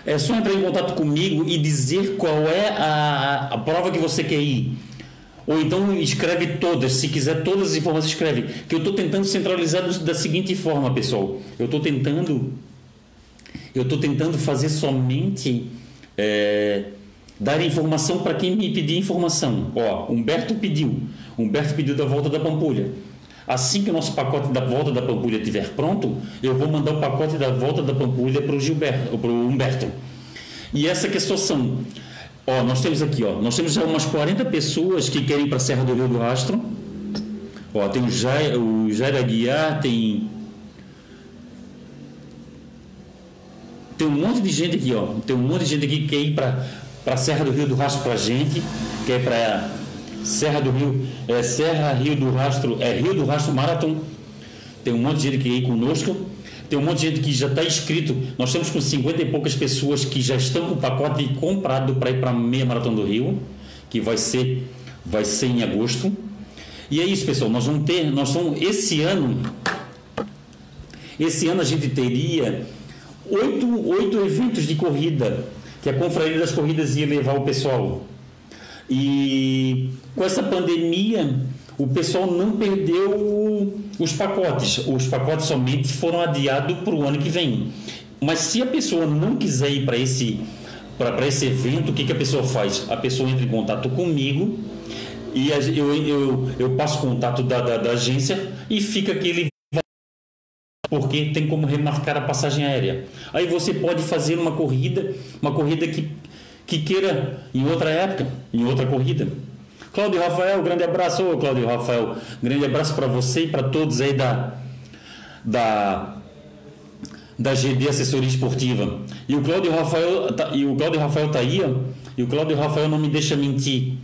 é só entrar em contato comigo e dizer qual é a, a prova que você quer ir. Ou então escreve todas, se quiser todas as informações escreve. Que eu estou tentando centralizar da seguinte forma, pessoal. Eu estou tentando, eu estou tentando fazer somente é, dar informação para quem me pedir informação. Ó, Humberto pediu, Humberto pediu da volta da Pampulha. Assim que o nosso pacote da volta da Pampulha estiver pronto, eu vou mandar o pacote da volta da Pampulha para o Gilberto, para o Humberto. E essa que é a situação. Ó, nós temos aqui, ó, nós temos já umas 40 pessoas que querem para a Serra do Rio do Rastro. Ó, tem o Jair, o Jair Aguiar, tem tem um monte de gente aqui, ó. Tem um monte de gente aqui que quer ir para para Serra do Rio do Rastro pra gente, quer é para Serra do Rio, é Serra Rio do Rastro, é Rio do Rastro Marathon. Tem um monte de gente que quer ir conosco. Tem um monte de gente que já está inscrito. Nós estamos com 50 e poucas pessoas que já estão com o pacote comprado para ir para a meia maratona do Rio, que vai ser vai ser em agosto. E é isso, pessoal. Nós vamos ter, nós vamos esse ano esse ano a gente teria oito, oito eventos de corrida, que a Confraria das Corridas ia levar o pessoal. E com essa pandemia, o pessoal não perdeu os pacotes. Os pacotes somente foram adiados para o ano que vem. Mas se a pessoa não quiser ir para esse, esse evento, o que, que a pessoa faz? A pessoa entra em contato comigo e eu, eu, eu passo contato da, da, da agência e fica aquele porque tem como remarcar a passagem aérea. Aí você pode fazer uma corrida, uma corrida que, que queira em outra época, em outra corrida. Cláudio Rafael, grande abraço, Ô, Cláudio Rafael. Grande abraço para você e para todos aí da, da, da GD Assessoria Esportiva. E o Cláudio Rafael, tá, e o Cláudio Rafael tá aí, e o Cláudio Rafael não me deixa mentir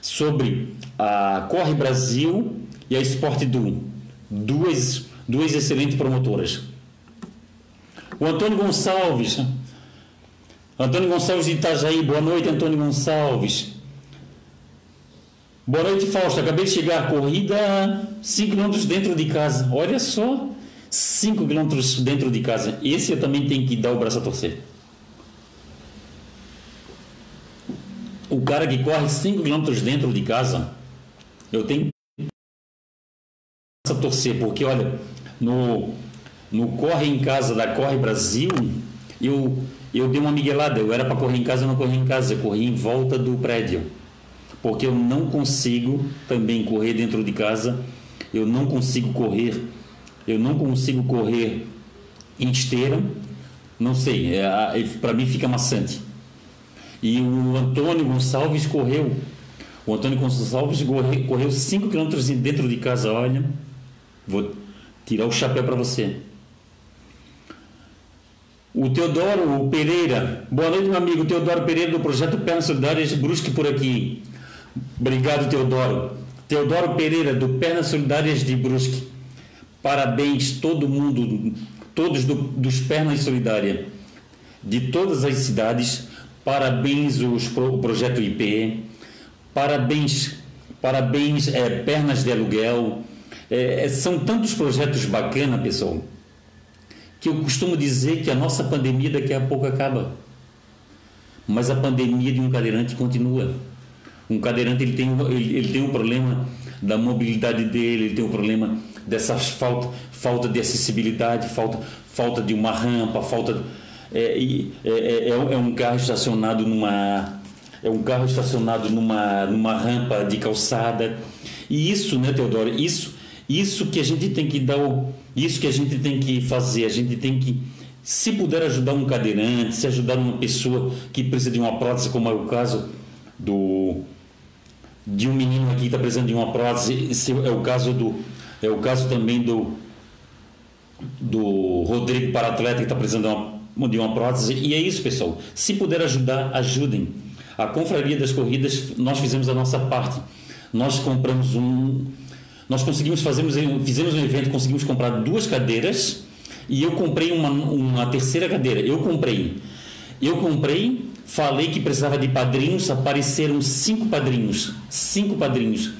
sobre a Corre Brasil e a Sport Duo. Duas, duas excelentes promotoras. O Antônio Gonçalves. Antônio Gonçalves de Itajaí. Boa noite, Antônio Gonçalves. Boa noite, Fausto. Acabei de chegar. Corrida 5 km dentro de casa. Olha só, 5 km dentro de casa. Esse eu também tenho que dar o braço a torcer. O cara que corre 5 km dentro de casa, eu tenho que a torcer, porque olha, no, no Corre em Casa da Corre Brasil, eu, eu dei uma miguelada. Eu era para correr em casa, eu não corri em casa. Eu corri em volta do prédio porque eu não consigo também correr dentro de casa, eu não consigo correr, eu não consigo correr em esteira, não sei, é, é para mim fica maçante. E o Antônio Gonçalves correu, o Antônio Gonçalves correu 5 km dentro de casa, olha, vou tirar o chapéu para você. O Teodoro Pereira, boa noite, meu amigo Teodoro Pereira, do projeto Pernas Solidárias, Brusque por aqui. Obrigado, Teodoro. Teodoro Pereira, do Pernas Solidárias de Brusque. Parabéns, todo mundo, todos do, dos Pernas Solidárias, de todas as cidades. Parabéns, os, o Projeto IP. Parabéns, parabéns, é, Pernas de Aluguel. É, são tantos projetos bacanas, pessoal, que eu costumo dizer que a nossa pandemia daqui a pouco acaba. Mas a pandemia de um cadeirante continua. Um cadeirante ele tem, ele, ele tem um problema da mobilidade dele, ele tem um problema dessa falta, falta de acessibilidade, falta, falta de uma rampa, falta é, é, é, é um carro estacionado numa é um carro estacionado numa, numa rampa de calçada e isso, né, Teodoro? Isso, isso que a gente tem que dar, o, isso que a gente tem que fazer, a gente tem que se puder ajudar um cadeirante, se ajudar uma pessoa que precisa de uma prótese, como é o caso do de um menino aqui que está precisando de uma prótese, esse é o caso do é o caso também do do Rodrigo para atleta que está precisando de uma, de uma prótese. E é isso pessoal. Se puder ajudar ajudem. A confraria das corridas nós fizemos a nossa parte. Nós compramos um nós conseguimos fazemos fizemos um evento conseguimos comprar duas cadeiras e eu comprei uma, uma terceira cadeira. Eu comprei eu comprei Falei que precisava de padrinhos, apareceram cinco padrinhos, cinco padrinhos.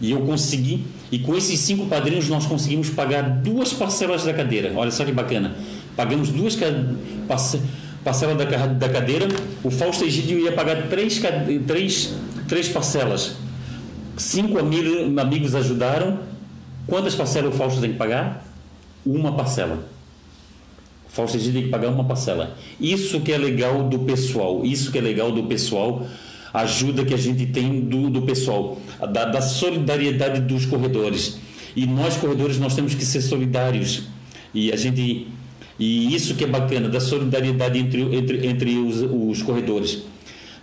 E eu consegui, e com esses cinco padrinhos nós conseguimos pagar duas parcelas da cadeira. Olha só que bacana. Pagamos duas parcelas da, da cadeira. O Fausto Egídio ia pagar três, três, três parcelas. Cinco amigos ajudaram. Quantas parcelas o Fausto tem que pagar? Uma parcela. Fausto tem que pagar uma parcela. Isso que é legal do pessoal, isso que é legal do pessoal, ajuda que a gente tem do, do pessoal, da, da solidariedade dos corredores. E nós corredores nós temos que ser solidários. E a gente e isso que é bacana da solidariedade entre entre, entre os, os corredores.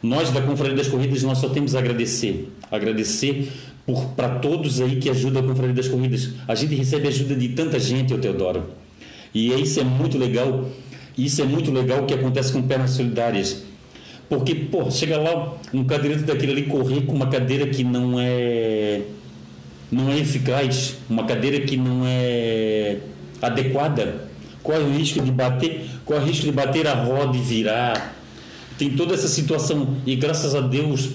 Nós da Confraria das Corridas nós só temos a agradecer, agradecer para todos aí que ajudam a Confraria das Corridas. A gente recebe ajuda de tanta gente, o Teodoro e isso é muito legal. Isso é muito legal o que acontece com pernas solidárias. Porque, pô, chega lá um cadeirante daquele ali correr com uma cadeira que não é não é eficaz, uma cadeira que não é adequada, corre o risco de bater, corre o risco de bater a roda e virar. Tem toda essa situação e graças a Deus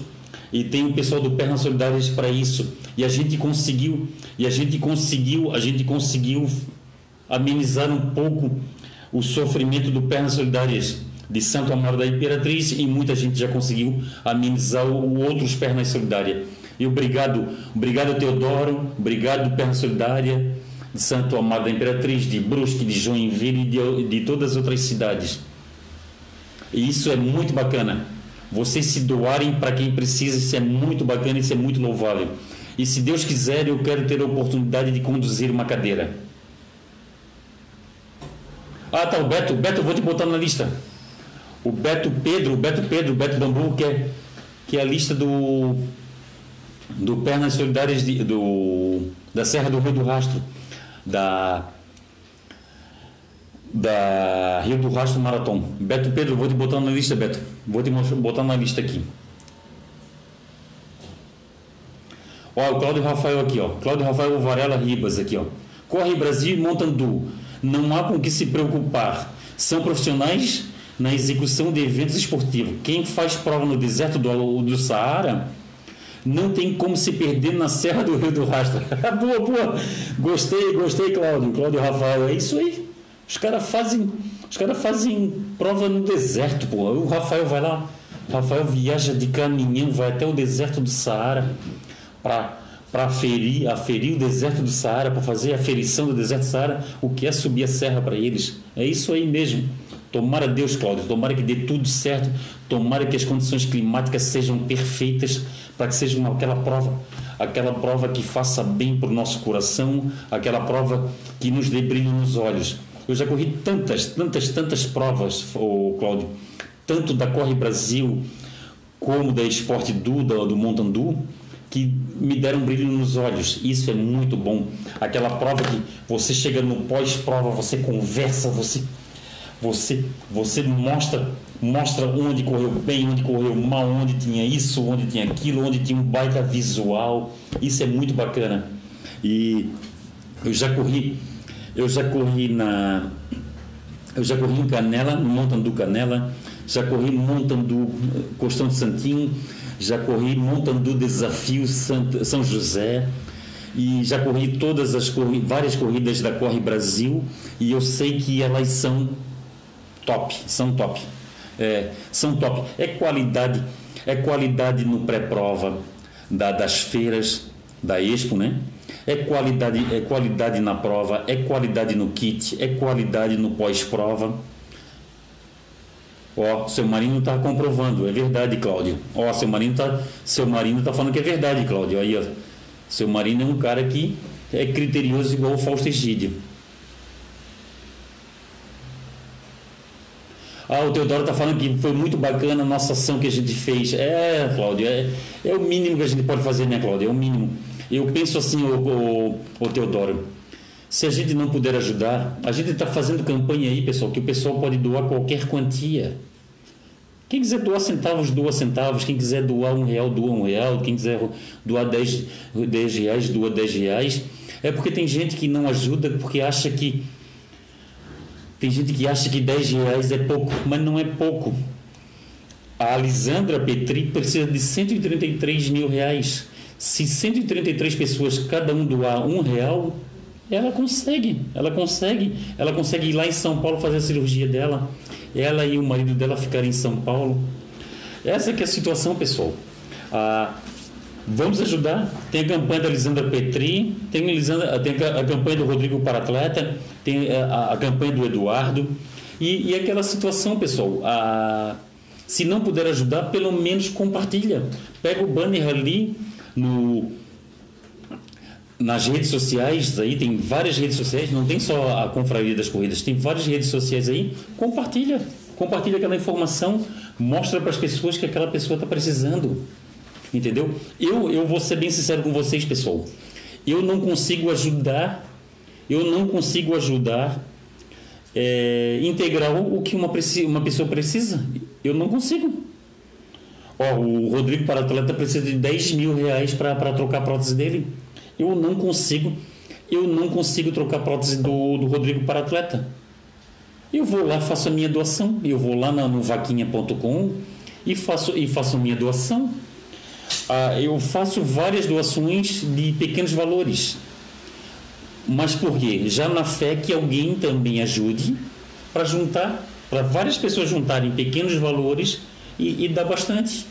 e tem o pessoal do Pernas Solidárias para isso. E a gente conseguiu, e a gente conseguiu, a gente conseguiu amenizar um pouco o sofrimento do Pernas Solidárias de Santo Amaro da Imperatriz e muita gente já conseguiu amenizar o outros Pernas Solidárias. E obrigado, obrigado Teodoro, obrigado Perna Solidária de Santo Amaro da Imperatriz, de Brusque, de Joinville e de, de todas as outras cidades. E isso é muito bacana. Vocês se doarem para quem precisa, isso é muito bacana, isso é muito louvável. E se Deus quiser, eu quero ter a oportunidade de conduzir uma cadeira. Ah, tá, o Beto. Beto, vou te botar na lista. O Beto Pedro, Beto Pedro, Beto Bambu, que é, que é a lista do, do Pernas Solidárias de, do, da Serra do Rio do Rastro, da, da Rio do Rastro Marathon. Beto Pedro, vou te botar na lista, Beto. Vou te botar na lista aqui. Ó, o Cláudio Rafael aqui, ó. Cláudio Rafael Varela Ribas aqui, ó. Corre Brasil Montandu não há com que se preocupar. São profissionais na execução de eventos esportivos. Quem faz prova no deserto do, do Saara não tem como se perder na Serra do Rio do Rastro. boa, boa. Gostei, gostei, Cláudio. Cláudio Rafael, é isso aí. Os caras fazem, os cara fazem prova no deserto, pô. O Rafael vai lá, Rafael viaja de caminhão, vai até o deserto do Saara para para aferir, aferir o deserto do Saara, para fazer a aferição do deserto do Saara, o que é subir a serra para eles. É isso aí mesmo. Tomara Deus, Cláudio, tomara que dê tudo certo, tomara que as condições climáticas sejam perfeitas para que seja uma, aquela prova, aquela prova que faça bem para o nosso coração, aquela prova que nos dê brilho nos olhos. Eu já corri tantas, tantas, tantas provas, Cláudio, tanto da Corre Brasil como da Esporte Du, do Montandu, que me deram brilho nos olhos. Isso é muito bom. Aquela prova que você chega no pós-prova, você conversa, você Você, você mostra, mostra onde correu bem, onde correu mal, onde tinha isso, onde tinha aquilo, onde tinha um baita visual. Isso é muito bacana. E eu já corri, eu já corri na, eu já corri em Canela, no Montandu Canela, já corri no Montandu Costão de Santinho, já corri Montandu Desafio São José e já corri todas as várias corridas da Corre Brasil e eu sei que elas são top, são top. É, são top. É qualidade, é qualidade no pré-prova da, das feiras da Expo, né? É qualidade, é qualidade na prova, é qualidade no kit, é qualidade no pós-prova. Ó, seu Marino está comprovando, é verdade, Cláudio. Ó, seu Marino tá, seu Marino tá falando que é verdade, Cláudio. Aí, ó, seu Marino é um cara que é criterioso igual o Fausto Egídio. Ah, o Teodoro está falando que foi muito bacana a nossa ação que a gente fez. É, Cláudio, é, é o mínimo que a gente pode fazer, né, Cláudio? É o mínimo. Eu penso assim, o, o, o Teodoro, se a gente não puder ajudar, a gente está fazendo campanha aí, pessoal, que o pessoal pode doar qualquer quantia. Quem quiser doar centavos, doa centavos. Quem quiser doar um real, doa um real. Quem quiser doar dez, dez reais, doa dez reais. É porque tem gente que não ajuda porque acha que. Tem gente que acha que 10 reais é pouco, mas não é pouco. A Alisandra Petri precisa de 133 mil reais. Se 133 pessoas cada um doar um real, ela consegue, ela consegue, ela consegue ir lá em São Paulo fazer a cirurgia dela. Ela e o marido dela ficarem em São Paulo. Essa que é a situação, pessoal. Ah, vamos ajudar. Tem a campanha da Lisandra Petri, tem a, Lisandra, tem a campanha do Rodrigo Paratleta, tem a, a campanha do Eduardo. E, e aquela situação, pessoal. Ah, se não puder ajudar, pelo menos compartilha. Pega o banner ali no nas redes sociais aí tem várias redes sociais não tem só a confraria das corridas tem várias redes sociais aí. Compartilha compartilha aquela informação mostra para as pessoas que aquela pessoa está precisando entendeu? Eu eu vou ser bem sincero com vocês pessoal. Eu não consigo ajudar eu não consigo ajudar é, integral o que uma, uma pessoa precisa. Eu não consigo. Ó, o Rodrigo para atleta precisa de 10 mil reais para trocar a prótese dele. Eu não consigo, eu não consigo trocar a prótese do, do Rodrigo para atleta. Eu vou lá, faço a minha doação. Eu vou lá no, vaquinha.com e faço, e faço a minha doação. Ah, eu faço várias doações de pequenos valores. Mas por quê? Já na fé que alguém também ajude para juntar, para várias pessoas juntarem pequenos valores e, e dá bastante.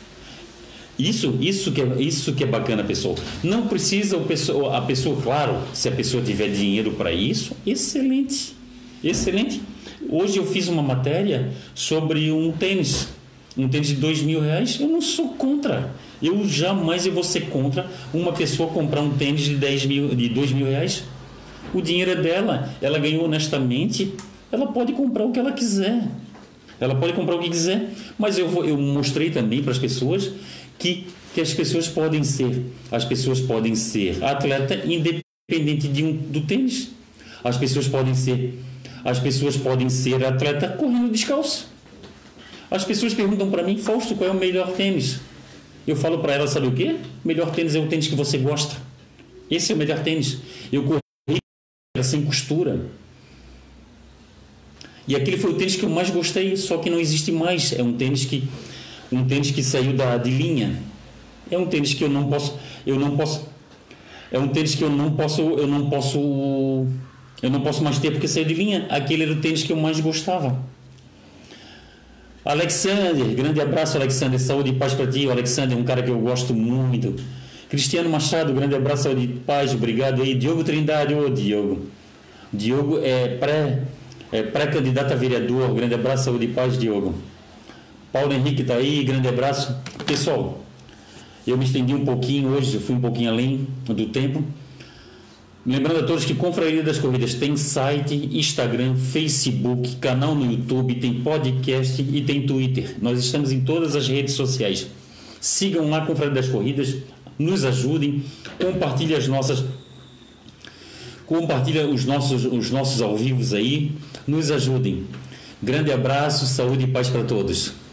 Isso, isso que é, isso que é bacana, pessoal. Não precisa o pessoa, a pessoa, claro, se a pessoa tiver dinheiro para isso, excelente, excelente. Hoje eu fiz uma matéria sobre um tênis, um tênis de dois mil reais. Eu não sou contra. Eu jamais eu vou ser contra uma pessoa comprar um tênis de 10 mil, de dois mil reais. O dinheiro é dela, ela ganhou honestamente, ela pode comprar o que ela quiser. Ela pode comprar o que quiser, mas eu, vou, eu mostrei também para as pessoas que, que as pessoas podem ser, as pessoas podem ser atleta independente de um, do tênis. As pessoas podem ser, as pessoas podem ser atleta correndo descalço. As pessoas perguntam para mim, Fausto, qual é o melhor tênis? Eu falo para elas, sabe o quê? O melhor tênis é o tênis que você gosta. Esse é o melhor tênis. Eu corri sem costura. E aquele foi o tênis que eu mais gostei, só que não existe mais. É um tênis que um tênis que saiu da de linha. É um tênis que eu não posso, eu não posso é um tênis que eu não posso, eu não posso eu não posso mais ter porque saiu de linha. Aquele era o tênis que eu mais gostava. Alexander, grande abraço, Alexander. Saúde e paz para ti, Alexander, um cara que eu gosto muito. Cristiano Machado, grande abraço, saúde e paz, obrigado aí. Diogo Trindade, ô Diogo. Diogo é pré é, pré-candidato a vereador. Grande abraço, saúde e paz, Diogo. Paulo Henrique está aí, grande abraço. Pessoal, eu me estendi um pouquinho hoje, fui um pouquinho além do tempo. Lembrando a todos que Confraria das Corridas tem site, Instagram, Facebook, canal no YouTube, tem podcast e tem Twitter. Nós estamos em todas as redes sociais. Sigam lá Confraria das Corridas, nos ajudem, compartilhem as nossas compartilha os nossos, os nossos ao vivos aí, nos ajudem. Grande abraço, saúde e paz para todos.